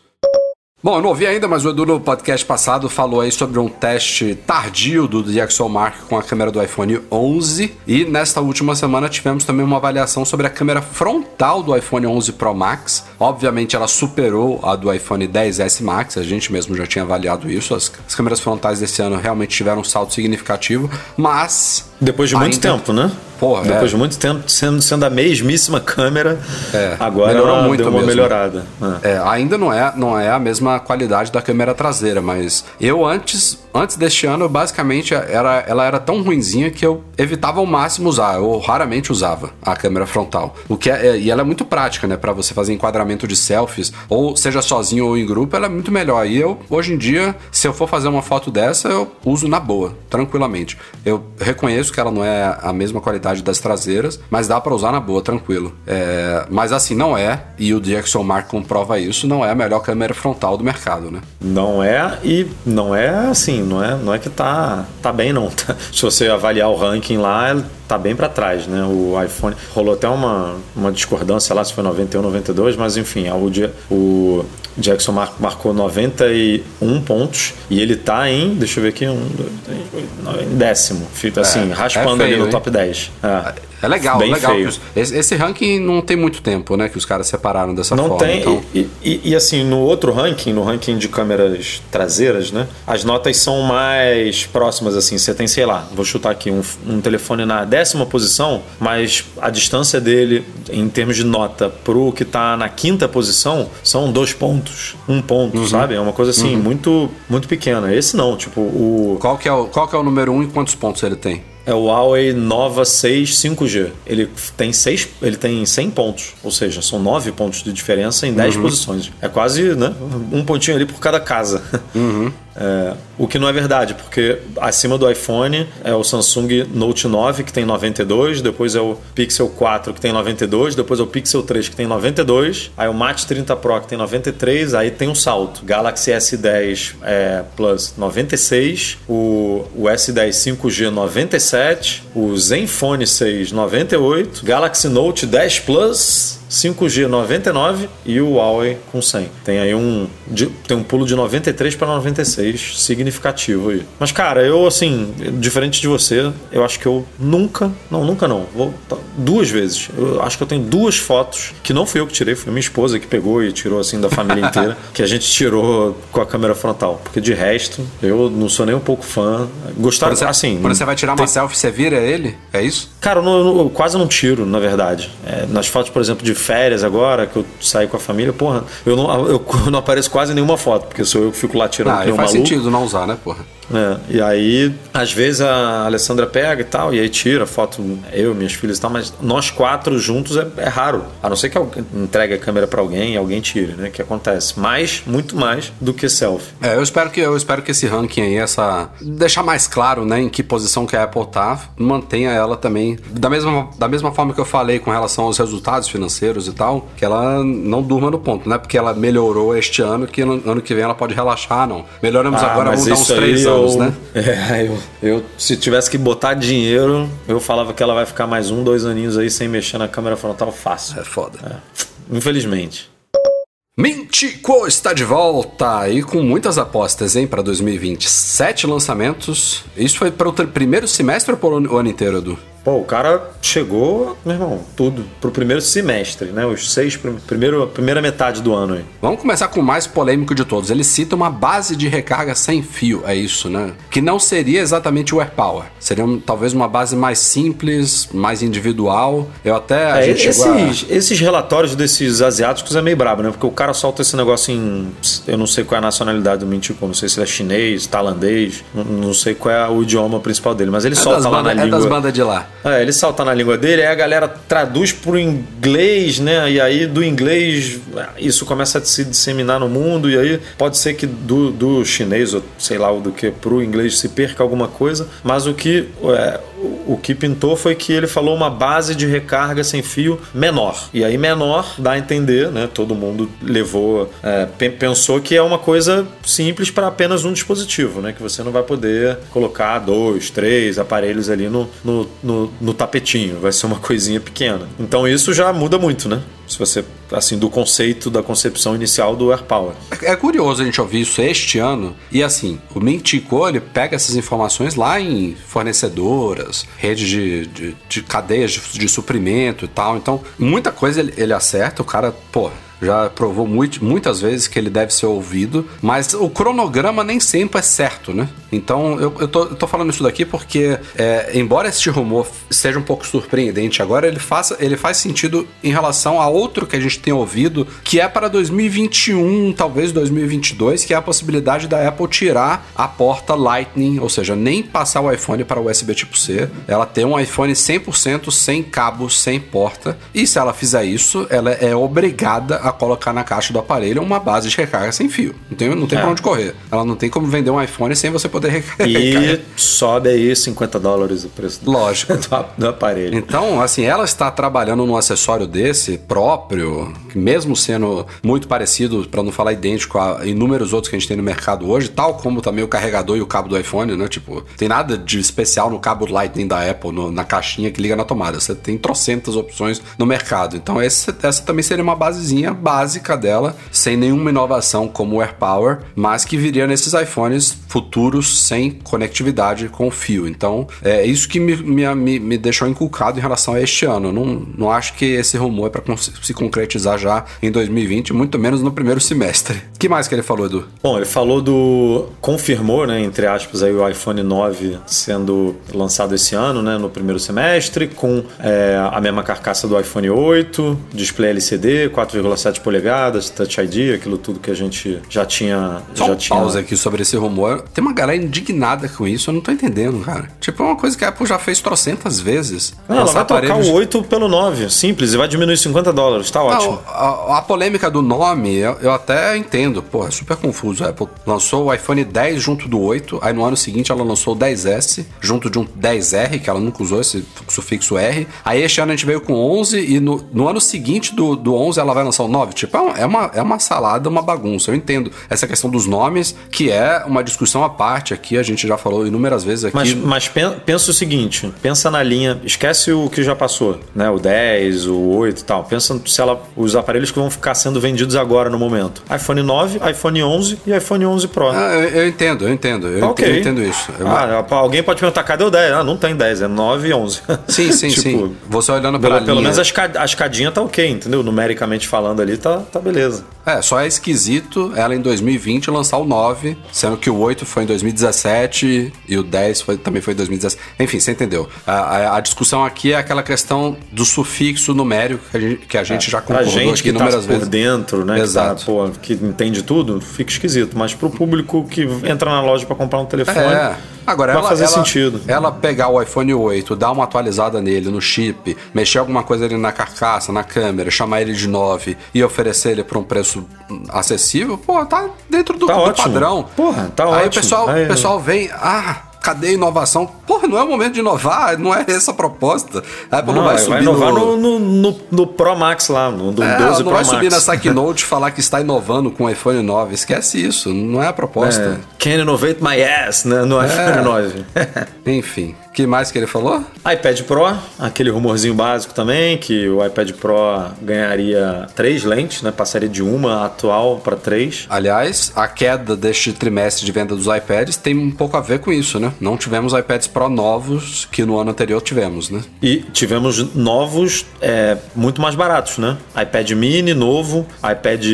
Bom, eu não ouvi ainda, mas o Edu no podcast passado falou aí sobre um teste tardio do DxOMark com a câmera do iPhone 11 e nesta última semana tivemos também uma avaliação sobre a câmera frontal do iPhone 11 Pro Max. Obviamente ela superou a do iPhone 10s Max, a gente mesmo já tinha avaliado isso. As, as câmeras frontais desse ano realmente tiveram um salto significativo, mas Depois de muito Ainda- tempo, né? Porra, Depois é. de muito tempo sendo, sendo a mesmíssima câmera, É, agora melhorou muito deu uma mesmo. melhorada. É. É, ainda não é, não é a mesma qualidade da câmera traseira, mas eu antes, antes deste ano, basicamente era, ela era tão ruinzinha que eu evitava ao máximo usar. Eu raramente usava a câmera frontal. O que é, e ela é muito prática, né, Pra você fazer enquadramento de selfies, ou seja sozinho ou em grupo, ela é muito melhor. E eu hoje em dia, se eu for fazer uma foto dessa, eu uso na boa, tranquilamente. Eu reconheço que ela não é a mesma qualidade das traseiras, mas dá pra usar na boa, tranquilo. É, mas assim, não é, e o DxOMark comprova isso, não é a melhor câmera frontal do mercado, né? Não é, e não é assim, não é, não é que tá, tá bem, não. Tá- Se você avaliar o ranking lá, tá bem para trás, né? O iPhone. Rolou até uma, uma discordância lá se foi 91, 92, mas enfim, o, o Jackson mar- marcou 91 pontos e ele tá em, deixa eu ver aqui, um, dois, três, oito, nove, décimo. Fica assim, é raspando feio, ali no hein? top 10. É, É legal, Bem legal. feio. os- Esse, esse ranking não tem muito tempo, né? Que os caras separaram dessa Não forma. tem. então- E, e- e, assim, no outro ranking, no ranking de câmeras traseiras, né? As notas são mais próximas, assim. Você tem, sei lá, vou chutar aqui, um, um telefone na décima posição, mas a distância dele, em termos de nota, pro que tá na quinta posição, são dois pontos. Um ponto, Uhum. sabe? É uma coisa assim, muito, muito pequena. Esse não, tipo, o. Qual que, é o, qual que é o número 1 um e quantos pontos ele tem? É o Huawei Nova 6 5G. Ele tem, seis, ele tem 100 pontos, ou seja, são 9 pontos de diferença em 10 posições. É quase né, um pontinho ali por cada casa. É, o que não é verdade, porque acima do iPhone é o Samsung Note 9 que tem 92, depois é o Pixel 4 que tem 92, depois é o Pixel 3 que tem 92, aí o Mate 30 Pro que tem 93, aí tem um salto. Galaxy S10 é, Plus 96, o, o S10 5G 97, o Zenfone 6 98, Galaxy Note 10 Plus 5G 99 e o Huawei com 100. Tem aí um de- tem um pulo de 93 para 96 significativo aí. Mas cara, eu assim, diferente de você, eu acho que eu nunca, não, nunca não, vou duas vezes. Eu acho que eu tenho duas fotos que não fui eu que tirei, foi minha esposa que pegou e tirou assim da família inteira, que a gente tirou com a câmera frontal, porque de resto eu não sou nem um pouco fã. Gostaram Quando você, assim, quando você vai tirar uma tem- selfie, você vira ele? É isso? Cara, eu, não- eu quase não tiro, na verdade. É, nas fotos, por exemplo, de férias agora, que eu saí com a família, porra, eu não, eu não apareço quase nenhuma foto, porque sou eu que fico lá tirando Ah, faz maluco. sentido não usar, né, porra? É, e aí, às vezes a Alessandra pega e tal, e aí tira foto, eu, minhas filhas e tal, mas nós quatro juntos é, é raro. A não ser que alguém entregue a câmera pra alguém e alguém tire, né? Que acontece. Mais, muito mais do que selfie. É, eu espero que eu espero que esse ranking aí, essa deixar mais claro, né, em que posição que a Apple tá, mantenha ela também da mesma, da mesma forma que eu falei com relação aos resultados financeiros e tal, que ela não durma no ponto, né? Porque ela melhorou este ano, que ano, ano que vem ela pode relaxar, não. Melhoramos agora, Ah, mas vamos dar uns três eu- anos, né? É, eu, eu, se tivesse que botar dinheiro, eu falava que ela vai ficar mais um, dois aninhos aí sem mexer na câmera frontal fácil. É foda. Infelizmente. Mintico está de volta e com muitas apostas, hein, para 2020. Sete lançamentos. Isso foi para o primeiro semestre ou para o ano inteiro, Edu? Pô, o cara chegou, meu irmão, tudo, pro primeiro semestre, né? Os seis, prim- primeiro, primeira metade do ano aí. Vamos começar com o mais polêmico de todos. Ele cita uma base de recarga sem fio, é isso, né? Que não seria exatamente o AirPower. Seria um- talvez uma base mais simples, mais individual. Eu até. A É, gente chegou a- esses, esses relatórios desses asiáticos é meio brabo, né? Porque o cara solta esse negócio em. Eu não sei qual é a nacionalidade do Mintico, não sei se ele é chinês, tailandês, não, não sei qual é o idioma principal dele, mas ele É solta lá banda- na é língua. das bandas de lá. É, ele salta na língua dele, aí a galera traduz pro inglês, né? E aí do inglês isso começa a se disseminar no mundo, e aí pode ser que do, do chinês, ou sei lá, o do que, pro inglês se perca alguma coisa, mas o que é, o, que pintou foi que ele falou uma base de recarga sem fio menor. E aí menor dá a entender, né? Todo mundo levou, é, pe- pensou que é uma coisa simples para apenas um dispositivo, né? Que você não vai poder colocar dois, três aparelhos ali no, no, no, no tapetinho. Vai ser uma coisinha pequena. Então isso já muda muito, né? Se você, assim, do conceito, da concepção inicial do AirPower. É curioso a gente ouvir isso este ano. E assim, o Mintico, ele pega essas informações lá em fornecedoras, redes de, de, de cadeias de, de suprimento e tal. Então, muita coisa ele, ele acerta. O cara, pô, já provou muito, muitas vezes que ele deve ser ouvido, mas o cronograma nem sempre é certo, né? Então eu, eu, tô, eu tô falando isso daqui porque, é, embora este rumor seja um pouco surpreendente agora, ele, faça, ele faz sentido em relação a outro que a gente tem ouvido, que é para 2021, talvez 2022, que é a possibilidade da Apple tirar a porta Lightning, ou seja, nem passar o iPhone para USB tipo C, ela ter um iPhone 100% sem cabo, sem porta, e se ela fizer isso, ela é obrigada a colocar na caixa do aparelho uma base de recarga sem fio. Não tem, não tem É. pra onde correr. Ela não tem como vender um iPhone sem você poder recarregar. E sobe aí 50 dólares o preço do, Lógico. do, do aparelho. Então, assim, ela está trabalhando num acessório desse próprio, mesmo sendo muito parecido, para não falar idêntico a inúmeros outros que a gente tem no mercado hoje, tal como também o carregador e o cabo do iPhone, né? Tipo, tem nada de especial no cabo Lightning da Apple, no- na caixinha que liga na tomada. Você tem trocentas opções no mercado. Então, esse- essa também seria uma basezinha básica dela, sem nenhuma inovação como o AirPower, mas que viria nesses iPhones futuros sem conectividade com fio. Então, é isso que me, me, me, deixou inculcado em relação a este ano. Não, não acho que esse rumor é para se concretizar já em 2020, muito menos no primeiro semestre. Que mais que ele falou, Edu? Bom, ele falou do. confirmou, né, entre aspas, aí o iPhone 9 sendo lançado esse ano, né, no primeiro semestre, com é, a mesma carcaça do iPhone 8, display LCD, 4,7 polegadas, Touch ID, aquilo tudo que a gente já tinha. Só já um tinha pausa aqui sobre esse rumor. Tem uma galera indignada com isso, eu não tô entendendo, cara. Tipo, é uma coisa que a Apple já fez trocentas vezes. Não, ela vai trocar o 8 pelo 9, simples, e vai diminuir 50 dólares, tá ótimo. Não, a, a polêmica do nome, eu, eu até entendo. Pô, é super confuso. A Apple lançou o iPhone 10 junto do 8, aí no ano seguinte ela lançou o 10S junto de um 10R, que ela nunca usou esse sufixo R. Aí este ano a gente veio com 11 e no, no ano seguinte do, do 11 ela vai lançar o 9. Tipo, é uma, é, uma, é uma salada, uma bagunça. Eu entendo essa questão dos nomes, que é uma discussão à parte aqui, a gente já falou inúmeras vezes aqui. Mas, mas pen- pensa o seguinte, pensa na linha, esquece o que já passou, né? O 10, o 8 e tal. Pensa se ela, os aparelhos que vão ficar sendo vendidos agora no momento. iPhone 9, iPhone 11 e iPhone 11 Pro. Ah, eu, eu entendo, eu entendo. Eu, Ok. eu entendo isso. Eu- Ah, alguém pode perguntar, cadê o 10? Ah, não tem 10, é 9 e 11. Sim, sim, Tipo, sim. Você olhando Pelo, pela pelo linha... menos a, esca- a escadinha tá ok, entendeu? Numericamente falando ali, tá, tá beleza. É, só é esquisito ela em 2020 lançar o 9, sendo que o 8 foi em 2017 e o 10 foi- também foi em 2017. Enfim, você entendeu. A, a- a discussão aqui é aquela questão do sufixo numérico que a gente, que a gente já Pra concordou gente aqui que tá inúmeras por vezes. dentro, né? Exato. Que, tá, pô, que entende tudo, fica esquisito. Mas pro público que entra na loja pra comprar um telefone, É. Agora, vai ela, fazer ela- sentido. Ela pegar o iPhone 8, dar uma atualizada nele, no chip, mexer alguma coisa ali na carcaça, na câmera, chamar ele de 9 e oferecer ele por um preço hum, acessível, pô, tá dentro do, Tá do padrão. Porra, tá Aí ótimo. o pessoal, Aí- o pessoal vem, ah, cadê a inovação? Porra, não é o momento de inovar, não é essa a proposta. A Apple não, Não, vai vai, subir inovar no... no, no, no- no Pro Max lá, no do É, 12 ela Pro não vai Max. subir nessa keynote e falar que está inovando com o iPhone 9. Esquece isso, não é a proposta. É, Can innovate my ass, né? No iPhone 9. Enfim, que mais que ele falou? iPad Pro, aquele rumorzinho básico também, que o iPad Pro ganharia três lentes, né? Passaria de uma atual para três. Aliás, a queda deste trimestre de venda dos iPads tem um pouco a ver com isso, né? Não tivemos iPads Pro novos que no ano anterior tivemos, né? E tivemos novos, é, muito mais baratos, né? iPad mini novo, iPad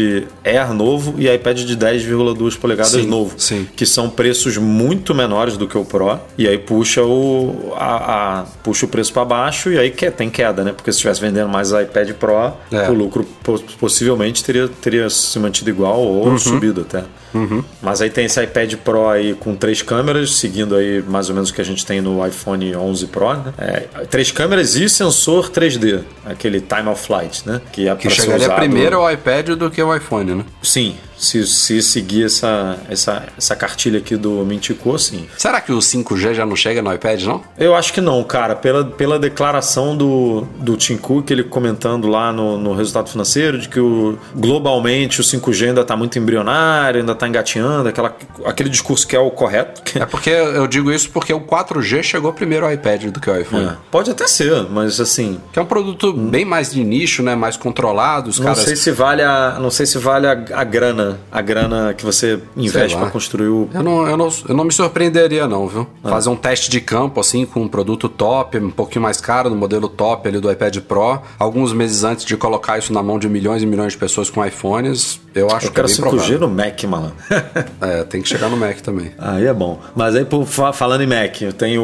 Air novo e iPad de 10,2 polegadas Sim, novo. sim. Que são preços muito menores do que o Pro. E aí puxa o, a, a- puxa o preço para baixo e aí que, tem queda, né? Porque se estivesse vendendo mais iPad Pro, É. o lucro po- possivelmente teria, teria se mantido igual ou Uhum. subido até. Mas aí tem esse iPad Pro aí com três câmeras, seguindo aí mais ou menos o que a gente tem no iPhone 11 Pro, né? É, três câmeras e sensor 3D, aquele time of flight, né? Que é Que chegaria primeiro ao iPad do que ao iPhone, né? Sim, Se, se seguir essa, essa, essa cartilha aqui do Mintico, sim. Será que o 5G já não chega no iPad, não? Eu acho que não, cara. Pela, pela declaração do, do Tim Cook, ele comentando lá no, no resultado financeiro, de que o, globalmente o 5G ainda está muito embrionário, ainda está engatinhando, aquela, aquele discurso que é o correto. É porque eu digo isso porque o 4G chegou primeiro ao iPad do que ao iPhone. É, Pode até ser, mas assim, Que é um produto bem mais de nicho, né? Mais controlado. Os não caras. sei se vale a, não sei se vale a, a grana, a grana que você investe para construir o Eu não, eu, não, eu não me surpreenderia, não, viu? Ah. Fazer um teste de campo, assim, com um produto top, um pouquinho mais caro, no modelo top ali do iPad Pro, alguns meses antes de colocar isso na mão de milhões e milhões de pessoas com iPhones, eu acho Eu que é bem 5G provável. no Mac, malandro. É, tem que chegar no Mac também. Aí é bom. Mas aí, por, fa- falando em Mac, eu tenho.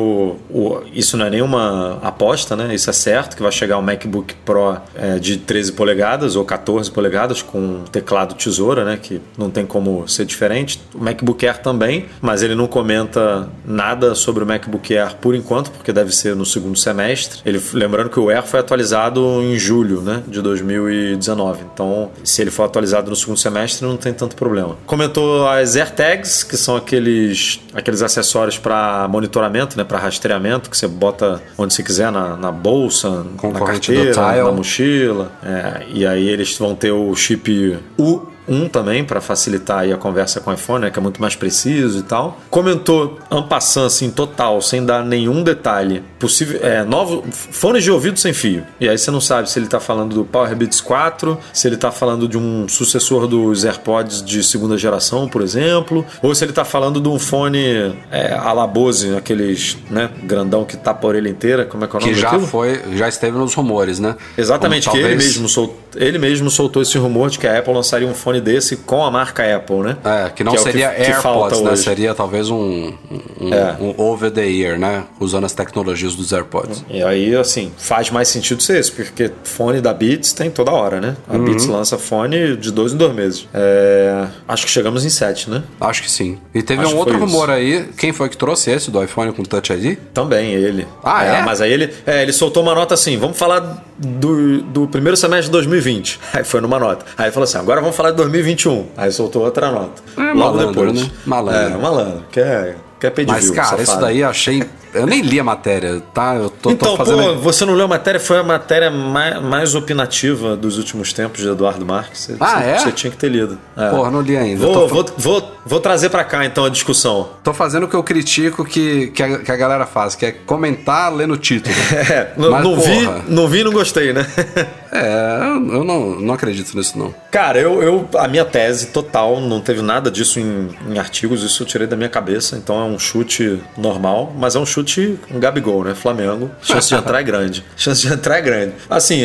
O, isso não é nenhuma aposta, né? Isso é certo, que vai chegar o MacBook Pro é, de 13 polegadas ou 14 polegadas com teclado tesoura, né? Que não tem como ser diferente. O MacBook Air também, mas ele não comenta nada sobre o MacBook Air por enquanto, porque deve ser no segundo semestre. Ele, lembrando que o Air foi atualizado em julho, né? De 2019. Então, se ele for atualizado no segundo semestre, não tem tanto problema. Comentou as AirTags, que são aqueles, aqueles acessórios para monitoramento, né? Para rastreamento, que você bota onde você quiser, na, na bolsa, na carteira, na mochila. É, e aí eles vão ter o chip U. 1 também, para facilitar a conversa com o iPhone, né, que é muito mais preciso e tal. Comentou ampassando, assim, total, sem dar nenhum detalhe. Possível, é, novo, fones de ouvido sem fio. E aí você não sabe se ele tá falando do Power Beats 4, se ele tá falando de um sucessor dos AirPods de segunda geração, por exemplo, ou se ele tá falando de um fone é, a la Bose, aqueles, né, grandão que tapa a orelha inteira, como é que é o nome Que já daquilo? foi, já esteve nos rumores, né? Exatamente, Como que ele talvez- mesmo, sol- ele mesmo soltou esse rumor de que a Apple lançaria um fone desse com a marca Apple, né? É, que não é o seria que falta AirPods, né? hoje. Seria talvez um, um, É. um over the ear, né? Usando as tecnologias dos AirPods. E aí, assim, faz mais sentido ser esse, porque fone da Beats tem toda hora, né? A Uhum. Beats lança fone de dois em dois meses. É, Acho que chegamos em sete, né? Acho que sim. E teve Acho um que outro rumor aí. Quem foi que trouxe esse do iPhone com Touch ID? Também ele. Ah, é? Mas aí ele, é, ele soltou uma nota assim: vamos falar do, do primeiro semestre de 2020. Aí foi numa nota. Aí ele falou assim: agora vamos falar de 2021. Aí soltou outra nota. É, Logo malandro, depois. né? Malandro. É, malandro. Quer, quer pedir Mas, view, cara, safado. isso daí eu achei. Eu nem li a matéria, tá? Eu tô, tô Então, fazendo. pô, você não leu a matéria? Foi a matéria mais, mais opinativa dos últimos tempos de Eduardo Marques. Você, Ah, você- é? Você tinha que ter lido. É. Porra, não li ainda. Vou, tô, vou, vou, vou trazer pra cá então a discussão. tô fazendo o que eu critico que, que, a, que a galera faz, que é comentar lendo o título. É, Mas, não vi, não vi e não gostei, né? É, eu não, não acredito nisso, não. Cara, eu, eu a minha tese total, não teve nada disso em, em artigos, isso eu tirei da minha cabeça, então é um chute normal, mas é um chute um Gabigol, né? Flamengo. Chance de entrar é grande. Chance de entrar é grande. Assim,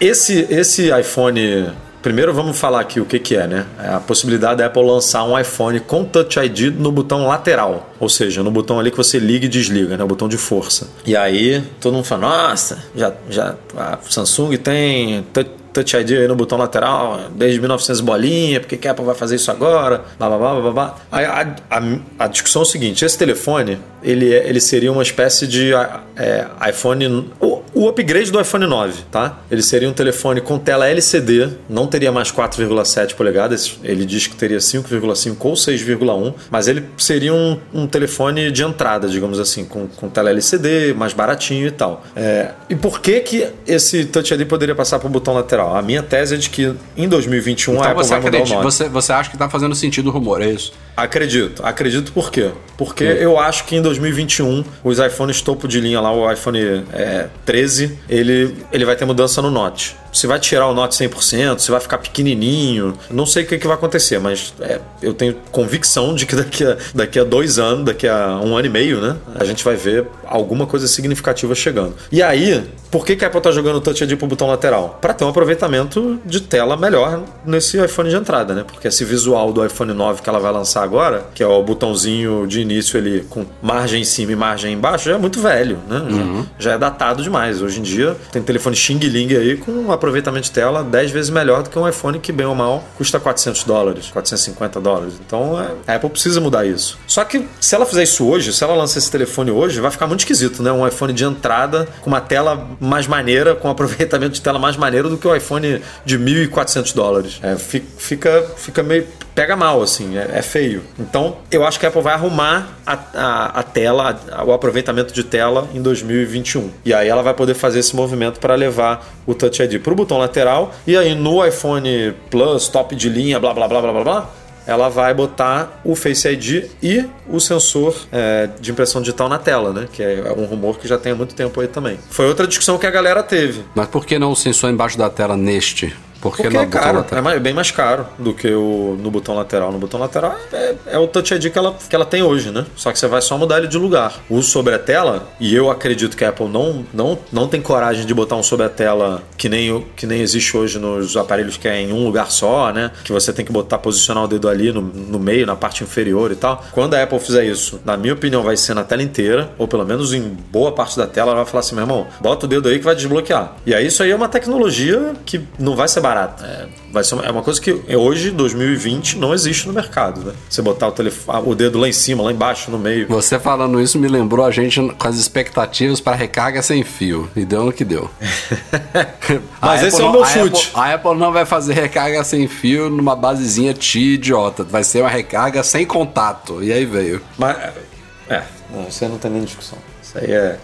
esse, esse iPhone. Primeiro vamos falar aqui o que, que é, né? É a possibilidade da Apple lançar um iPhone com Touch ID no botão lateral. Ou seja, no botão ali que você liga e desliga, né? O botão de força. E aí, todo mundo fala, nossa, já, já a Samsung tem Touch Touch ID aí no botão lateral desde 1900 bolinha, por que a Apple vai fazer isso agora? Blá, blá, blá, blá, blá. A, a, a discussão é o seguinte, esse telefone, ele, é- ele seria uma espécie de é, iPhone... o upgrade do iPhone 9, tá? Ele seria um telefone com tela LCD, não teria mais 4,7 polegadas, ele diz que teria 5,5 ou 6,1, mas ele seria um, um telefone de entrada, digamos assim, com, com tela LCD, mais baratinho e tal. É, e por que que esse Touch ID poderia passar para o botão lateral? A minha tese é de que em 2021 a Então Apple você vai mudar o acredita, nome. você, você acha que tá fazendo sentido o rumor, é isso? Acredito, acredito por quê? Porque eu acho que em 2021 os iPhones topo de linha lá, o iPhone é, 13, ele, ele vai ter mudança no Note. Se vai tirar o Note 100%, se vai ficar pequenininho, não sei o que, que vai acontecer, mas é, eu tenho convicção de que daqui a, daqui a dois anos, daqui a um ano e meio, né, a gente vai ver alguma coisa significativa chegando. E aí, por que, que a Apple tá jogando o Touch ID pro botão lateral? Para ter um aproveitamento de tela melhor nesse iPhone de entrada, né? Porque esse visual do iPhone 9 que ela vai lançar agora, que é o botãozinho de início ali com margem em cima e margem embaixo, já é muito velho, né? Já, já é datado demais. Hoje em dia tem telefone Xing Ling aí com uma aproveitamento de tela 10 vezes melhor do que um iPhone que, bem ou mal, custa 400 dólares, 450 dólares. Então é, a Apple precisa mudar isso. Só que se ela fizer isso hoje, se ela lançar esse telefone hoje, vai ficar muito esquisito, né? Um iPhone de entrada com uma tela mais maneira, com aproveitamento de tela mais maneiro do que o iPhone de 1.400 dólares. É, fi- fica, fica meio. pega mal, assim, é, é feio. Então eu acho que a Apple vai arrumar a, a, a tela, a- o aproveitamento de tela em 2021. E aí ela vai poder fazer esse movimento para levar o Touch ID para o botão lateral. E aí no iPhone Plus, top de linha, blá blá blá blá blá blá ela vai botar o Face ID e o sensor é, de impressão digital na tela, né? Que é um rumor que já tem há muito tempo aí também. Foi outra discussão que a galera teve. Mas por que não o sensor embaixo da tela neste? Por que Porque não é caro, é mais- bem mais caro do que o no botão lateral. No botão lateral é, é o Touch ID que ela, que ela tem hoje, né? Só que você vai só mudar ele de lugar. O sobre a tela, e eu acredito que a Apple não, não, não tem coragem de botar um sobre a tela que nem, que nem existe hoje nos aparelhos que é em um lugar só, né? Que você tem que botar, posicionar o dedo ali no, no meio, na parte inferior e tal. Quando a Apple fizer isso, na minha opinião, vai ser na tela inteira, ou pelo menos em boa parte da tela, ela vai falar assim, meu irmão, bota o dedo aí que vai desbloquear. E aí isso aí é uma tecnologia que não vai ser barata. É, vai ser uma, é uma coisa que hoje, 2020, não existe no mercado, né? Você botar o, telefone, o dedo lá em cima, lá embaixo, no meio. Você falando isso me lembrou a gente com as expectativas para recarga sem fio. E deu no que deu. Mas A esse Apple é o meu chute. Apple- a Apple não vai fazer recarga sem fio numa basezinha T idiota. Vai ser uma recarga sem contato. E aí veio. Mas, é, não, isso aí não tem nem discussão. Isso aí é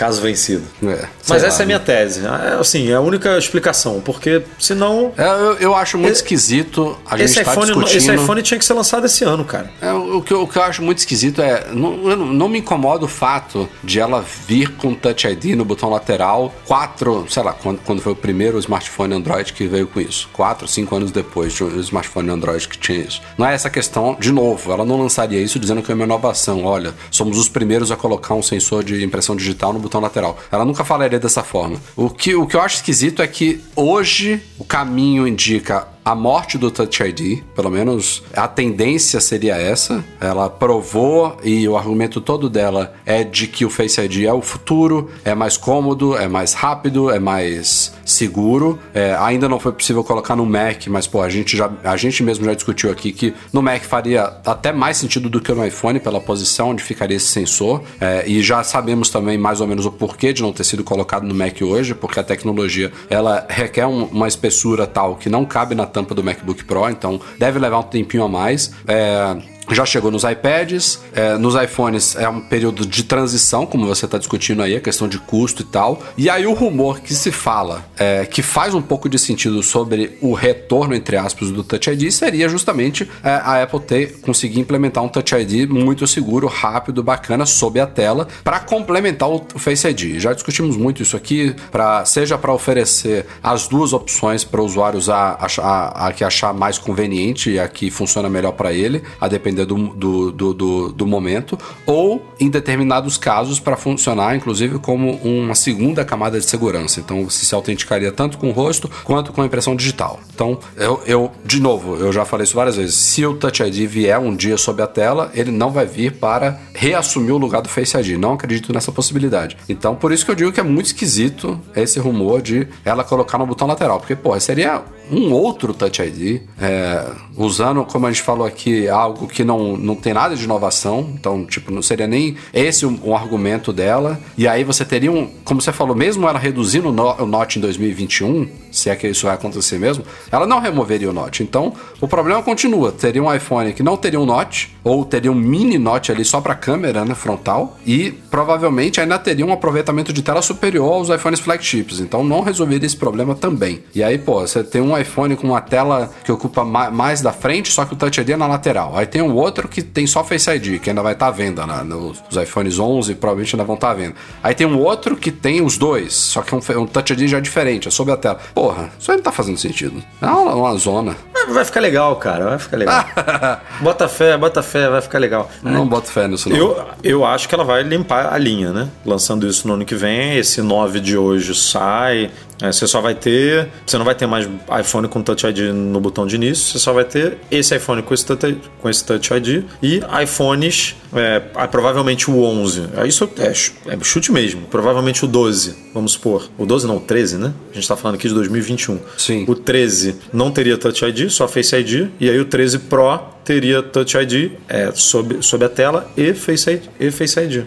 caso vencido. É, Mas essa lá, é a minha tese. É, assim, é a única explicação. Porque senão. É, eu, eu acho muito Esse- esquisito a gente Esse tá iPhone, discutindo... esse iPhone tinha que ser lançado esse ano, cara. É, o, que eu, o que eu acho muito esquisito é. Não, não me incomoda o fato de ela vir com Touch ID no botão lateral quatro, sei lá, quando, quando foi o primeiro smartphone Android que veio com isso. Quatro, cinco anos depois de um smartphone Android que tinha isso. Não é essa questão, de novo, ela não lançaria isso dizendo que é uma inovação. Olha, somos os primeiros a colocar um sensor de impressão digital no botão lateral. Ela nunca falaria dessa forma. O que, o que eu acho esquisito é que hoje o caminho indica a morte do Touch ID, pelo menos a tendência seria essa. Ela provou e o argumento todo dela é de que o Face ID é o futuro, é mais cômodo, é mais rápido, é mais seguro. É, ainda não foi possível colocar no Mac, mas pô, a gente já a gente mesmo já discutiu aqui que no Mac faria até mais sentido do que no iPhone pela posição onde ficaria esse sensor. É, e já sabemos também mais ou menos o porquê de não ter sido colocado no Mac hoje, porque a tecnologia ela requer um- uma espessura tal que não cabe na tampa do MacBook Pro, então deve levar um tempinho a mais. É, já chegou nos iPads, é, nos iPhones é um período de transição, como você está discutindo aí, a questão de custo e tal. E aí o rumor que se fala, é, que faz um pouco de sentido sobre o retorno, entre aspas, do Touch ID, seria justamente é, a Apple ter conseguir implementar um Touch ID muito seguro, rápido, bacana, sob a tela, para complementar o Face ID. Já discutimos muito isso aqui, pra, seja para oferecer as duas opções para o usuário usar a, a, a que achar mais conveniente e a que funciona melhor para ele, a depender do, do, do, do, do momento, ou em determinados casos para funcionar, inclusive, como uma segunda camada de segurança. Então você se autenticaria tanto com o rosto quanto com a impressão digital. Então, eu, eu de novo, eu já falei isso várias vezes. Se o Touch ID vier um dia sob a tela, ele não vai vir para reassumir o lugar do Face ID. Não acredito nessa possibilidade. Então, por isso que eu digo que é muito esquisito esse rumor de ela colocar no botão lateral. Porque, pô, seria um outro Touch ID, é, usando, como a gente falou aqui, algo que não, não tem nada de inovação. Então, tipo, não seria nem esse um, um argumento dela. E aí você teria um, como você falou, mesmo ela reduzindo o, no, o Note em 2021, se é que isso vai acontecer mesmo, ela não removeria o Note. Então, o problema continua. Teria um iPhone que não teria um Note, ou teria um mini Note ali só para câmera, né, frontal, e provavelmente ainda teria um aproveitamento de tela superior aos iPhones flagships. Então, não resolveria esse problema também. E aí, pô, você tem um iPhone com uma tela que ocupa ma mais da frente, só que o Touch ID é na lateral. Aí tem um outro que tem só Face ID, que ainda vai estar à venda, né? Nos os iPhones 11 provavelmente ainda vão estar à venda. Aí tem um outro que tem os dois, só que é um, um Touch ID já diferente, é sobre a tela. Porra, isso aí não tá fazendo sentido. É uma, uma zona. Vai ficar legal, cara. Vai ficar legal. bota fé, bota fé, vai ficar legal. Não boto fé nisso, não. Eu, eu acho que ela vai limpar a linha, né? Lançando isso no ano que vem. Esse 9 de hoje sai. É, você só vai ter. Você não vai ter mais iPhone com Touch ID no botão de início, você só vai ter esse iPhone com esse Touch, com esse touch ID e iPhones, é, ah, provavelmente o 11. É, Isso é, é chute mesmo. Provavelmente o 12, vamos supor. O 12 não, o 13, né? A gente tá falando aqui de 2021. Sim. O 13 não teria Touch ID, só Face ID. E aí o 13 Pro teria Touch ID é, sob, sob a tela e Face ID. E Face ID.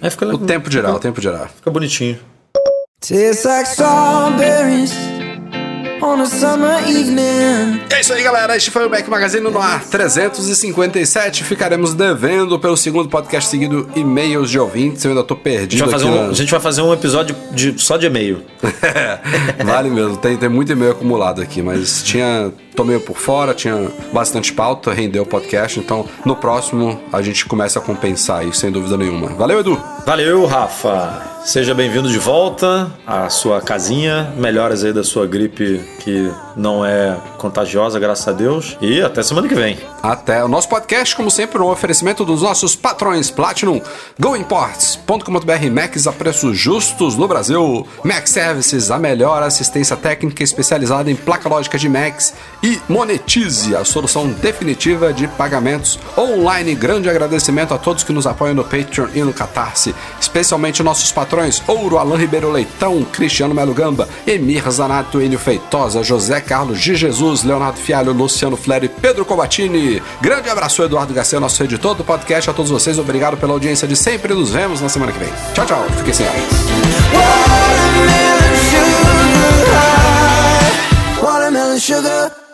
Aí fica, O tempo dirá, o tempo dirá. fica bonitinho. É isso aí, galera. Este foi o Mac Magazine no ar 357. Ficaremos devendo pelo segundo podcast seguido e-mails de ouvintes. Eu ainda tô A gente, perdido vai fazer aqui um, na- gente vai fazer um episódio de, só de e-mail. vale mesmo, tem, tem muito e-mail acumulado aqui, mas tinha. Tô meio por fora, tinha bastante pauta, rendeu o podcast, então no próximo a gente começa a compensar isso, sem dúvida nenhuma. Valeu, Edu! Valeu, Rafa. Seja bem-vindo de volta à sua casinha. Melhoras aí da sua gripe que não é contagiosa, graças a Deus. E até semana que vem. Até o nosso podcast, como sempre, um oferecimento dos nossos patrões Platinum, GoImports.com.br Macs a preços justos no Brasil, Mac Services, a melhor assistência técnica especializada em placa lógica de Macs e Monetize, a solução definitiva de pagamentos online. Grande agradecimento a todos que nos apoiam no Patreon e no Catarse, especialmente nossos patrões Ouro, Alain Ribeiro Leitão, Cristiano Melo Gamba, Emir Zanato, Enio Feitosa, José Carlos de Jesus, Leonardo Fialho, Luciano Fleri e Pedro Cobatini. Grande abraço, Eduardo Garcia, nosso editor do podcast. A todos vocês, obrigado pela audiência de sempre. Nos vemos na semana que vem. Tchau, tchau. Fiquem sem. Watermelon sugar